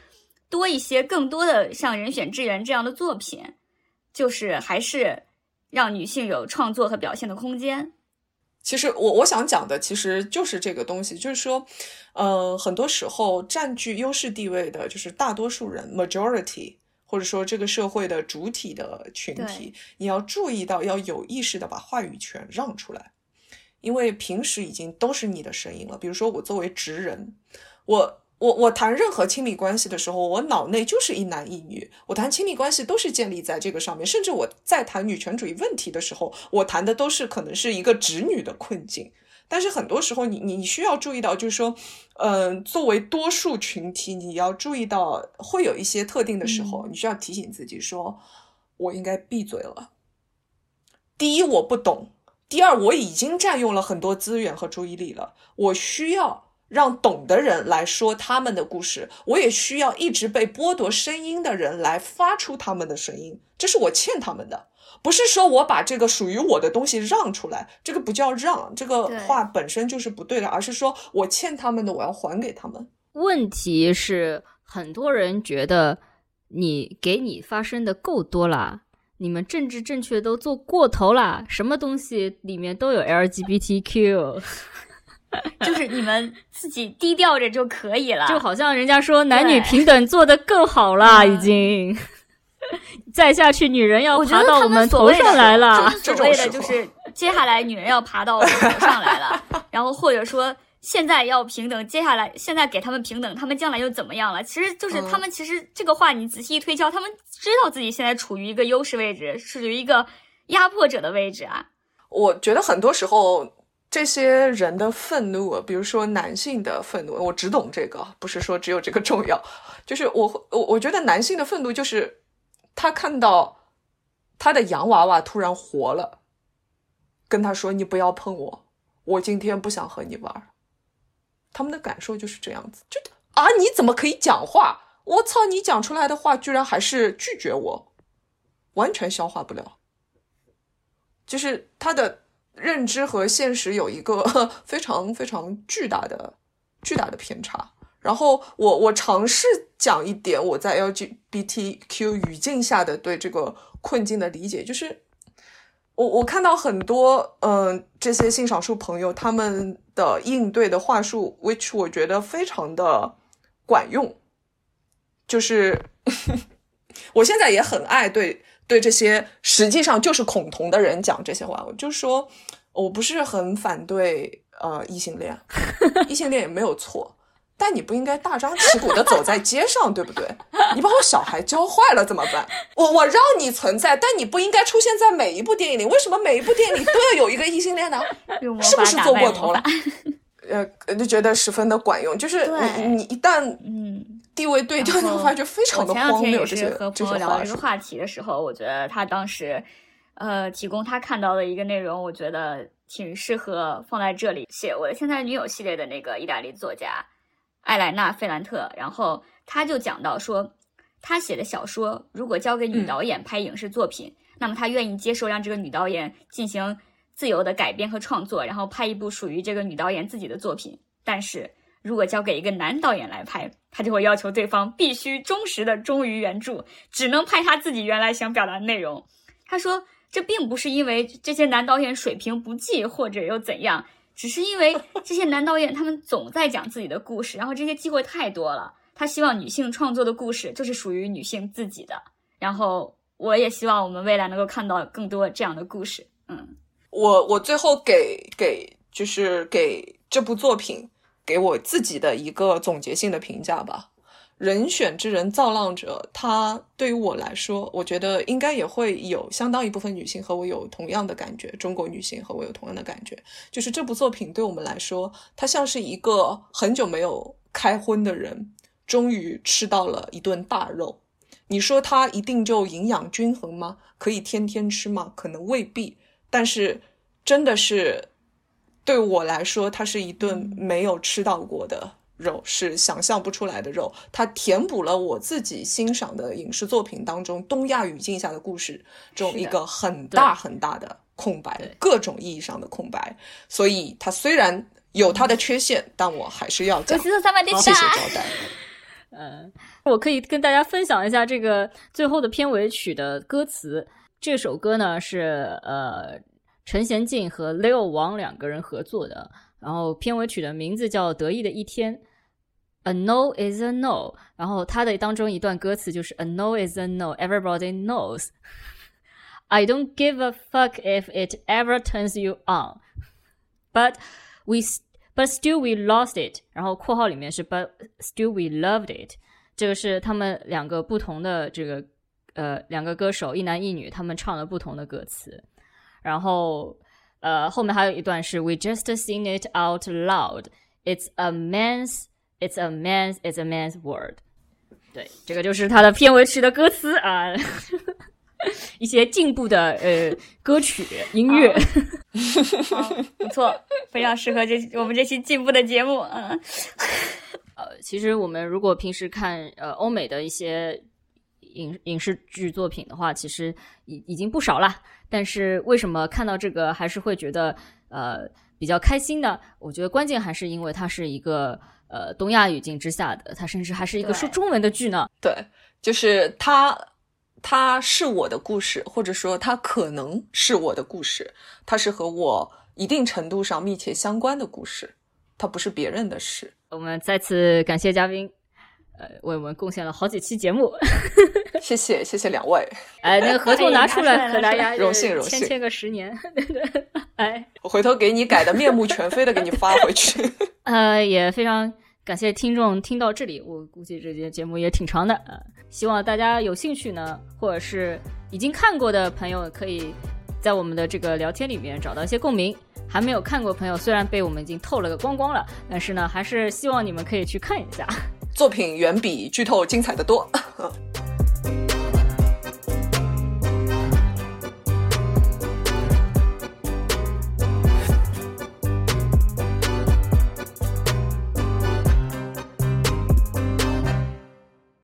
多一些更多的像《人选之人》这样的作品，就是还是让女性有创作和表现的空间。其实我我想讲的其实就是这个东西，就是说，呃，很多时候占据优势地位的就是大多数人 （majority），或者说这个社会的主体的群体，你要注意到，要有意识的把话语权让出来。因为平时已经都是你的声音了。比如说，我作为直人，我我我谈任何亲密关系的时候，我脑内就是一男一女。我谈亲密关系都是建立在这个上面。甚至我在谈女权主义问题的时候，我谈的都是可能是一个直女的困境。但是很多时候，你你你需要注意到，就是说，嗯，作为多数群体，你要注意到会有一些特定的时候，你需要提醒自己说，我应该闭嘴了。第一，我不懂。第二，我已经占用了很多资源和注意力了，我需要让懂的人来说他们的故事，我也需要一直被剥夺声音的人来发出他们的声音，这是我欠他们的，不是说我把这个属于我的东西让出来，这个不叫让，这个话本身就是不对的，而是说我欠他们的，我要还给他们。问题是，很多人觉得你给你发声的够多了。你们政治正确都做过头了，什么东西里面都有 LGBTQ，就是你们自己低调着就可以了。就好像人家说男女平等做的更好了，已经 再下去女人要爬到我们头上来了。所谓的就是接下来女人要爬到我们头上来了，然后或者说。现在要平等，接下来现在给他们平等，他们将来又怎么样了？其实就是他们其实这个话你仔细一推敲，他们知道自己现在处于一个优势位置，属于一个压迫者的位置啊。我觉得很多时候这些人的愤怒，比如说男性的愤怒，我只懂这个，不是说只有这个重要。就是我我我觉得男性的愤怒就是他看到他的洋娃娃突然活了，跟他说：“你不要碰我，我今天不想和你玩。”他们的感受就是这样子，就啊，你怎么可以讲话？我操，你讲出来的话居然还是拒绝我，完全消化不了。就是他的认知和现实有一个 非常非常巨大的巨大的偏差。然后我我尝试讲一点我在 LGBTQ 语境下的对这个困境的理解，就是。我我看到很多，嗯，这些性少数朋友他们的应对的话术，which 我觉得非常的管用。就是 我现在也很爱对对这些实际上就是恐同的人讲这些话，我就说我不是很反对呃异性恋，异性恋也没有错。但你不应该大张旗鼓的走在街上，对不对？你把我小孩教坏了怎么办？我我让你存在，但你不应该出现在每一部电影里。为什么每一部电影里都要有一个异性恋呢？是不是做过头了？呃，就觉得十分的管用。就是你你一旦嗯地位对调，你会发觉非常的荒谬。这些和朋友聊这个话题的时候，我觉得他当时呃提供他看到的一个内容，我觉得挺适合放在这里写《我的现在女友》系列的那个意大利作家。艾莱娜·费兰特，然后他就讲到说，他写的小说如果交给女导演拍影视作品，那么他愿意接受让这个女导演进行自由的改编和创作，然后拍一部属于这个女导演自己的作品。但是如果交给一个男导演来拍，他就会要求对方必须忠实的忠于原著，只能拍他自己原来想表达的内容。他说，这并不是因为这些男导演水平不济，或者又怎样。只是因为这些男导演他们总在讲自己的故事，然后这些机会太多了。他希望女性创作的故事就是属于女性自己的。然后我也希望我们未来能够看到更多这样的故事。嗯，我我最后给给就是给这部作品给我自己的一个总结性的评价吧。人选之人造浪者，他对于我来说，我觉得应该也会有相当一部分女性和我有同样的感觉，中国女性和我有同样的感觉，就是这部作品对我们来说，它像是一个很久没有开荤的人，终于吃到了一顿大肉。你说它一定就营养均衡吗？可以天天吃吗？可能未必，但是真的是对我来说，它是一顿没有吃到过的。肉是想象不出来的肉，它填补了我自己欣赏的影视作品当中东亚语境下的故事这种一个很大很大的空白，各种意义上的空白。所以它虽然有它的缺陷，但我还是要讲。谢谢招待。嗯，我可以跟大家分享一下这个最后的片尾曲的歌词。这首歌呢是呃陈贤进和 Leo 王两个人合作的。然后片尾曲的名字叫《得意的一天》，A no is a no。然后它的当中一段歌词就是 A no is a no，everybody knows。I don't give a fuck if it ever turns you on，but we but still we lost it。然后括号里面是 But still we loved it。这个是他们两个不同的这个呃两个歌手，一男一女，他们唱了不同的歌词。然后。呃，后面还有一段是 We just sing it out loud. It's a man's, it's a man's, it's a man's word. 对，这个就是它的片尾曲的歌词啊，一些进步的呃歌曲音乐，不错，非常适合这我们这期进步的节目。嗯，呃，其实我们如果平时看呃欧美的一些影影视剧作品的话，其实已已经不少了。但是为什么看到这个还是会觉得呃比较开心呢？我觉得关键还是因为它是一个呃东亚语境之下的，它甚至还是一个说中文的剧呢。对，就是它，它是我的故事，或者说它可能是我的故事，它是和我一定程度上密切相关的故事，它不是别人的事。我们再次感谢嘉宾。呃，为我们贡献了好几期节目，谢谢谢谢两位。哎，那个合同拿出来，和大家荣幸荣幸，签签个十年。哎，我回头给你改的面目全非的给你发回去。呃，也非常感谢听众听到这里，我估计这节节目也挺长的呃，希望大家有兴趣呢，或者是已经看过的朋友，可以在我们的这个聊天里面找到一些共鸣。还没有看过朋友，虽然被我们已经透了个光光了，但是呢，还是希望你们可以去看一下。作品远比剧透精彩的多。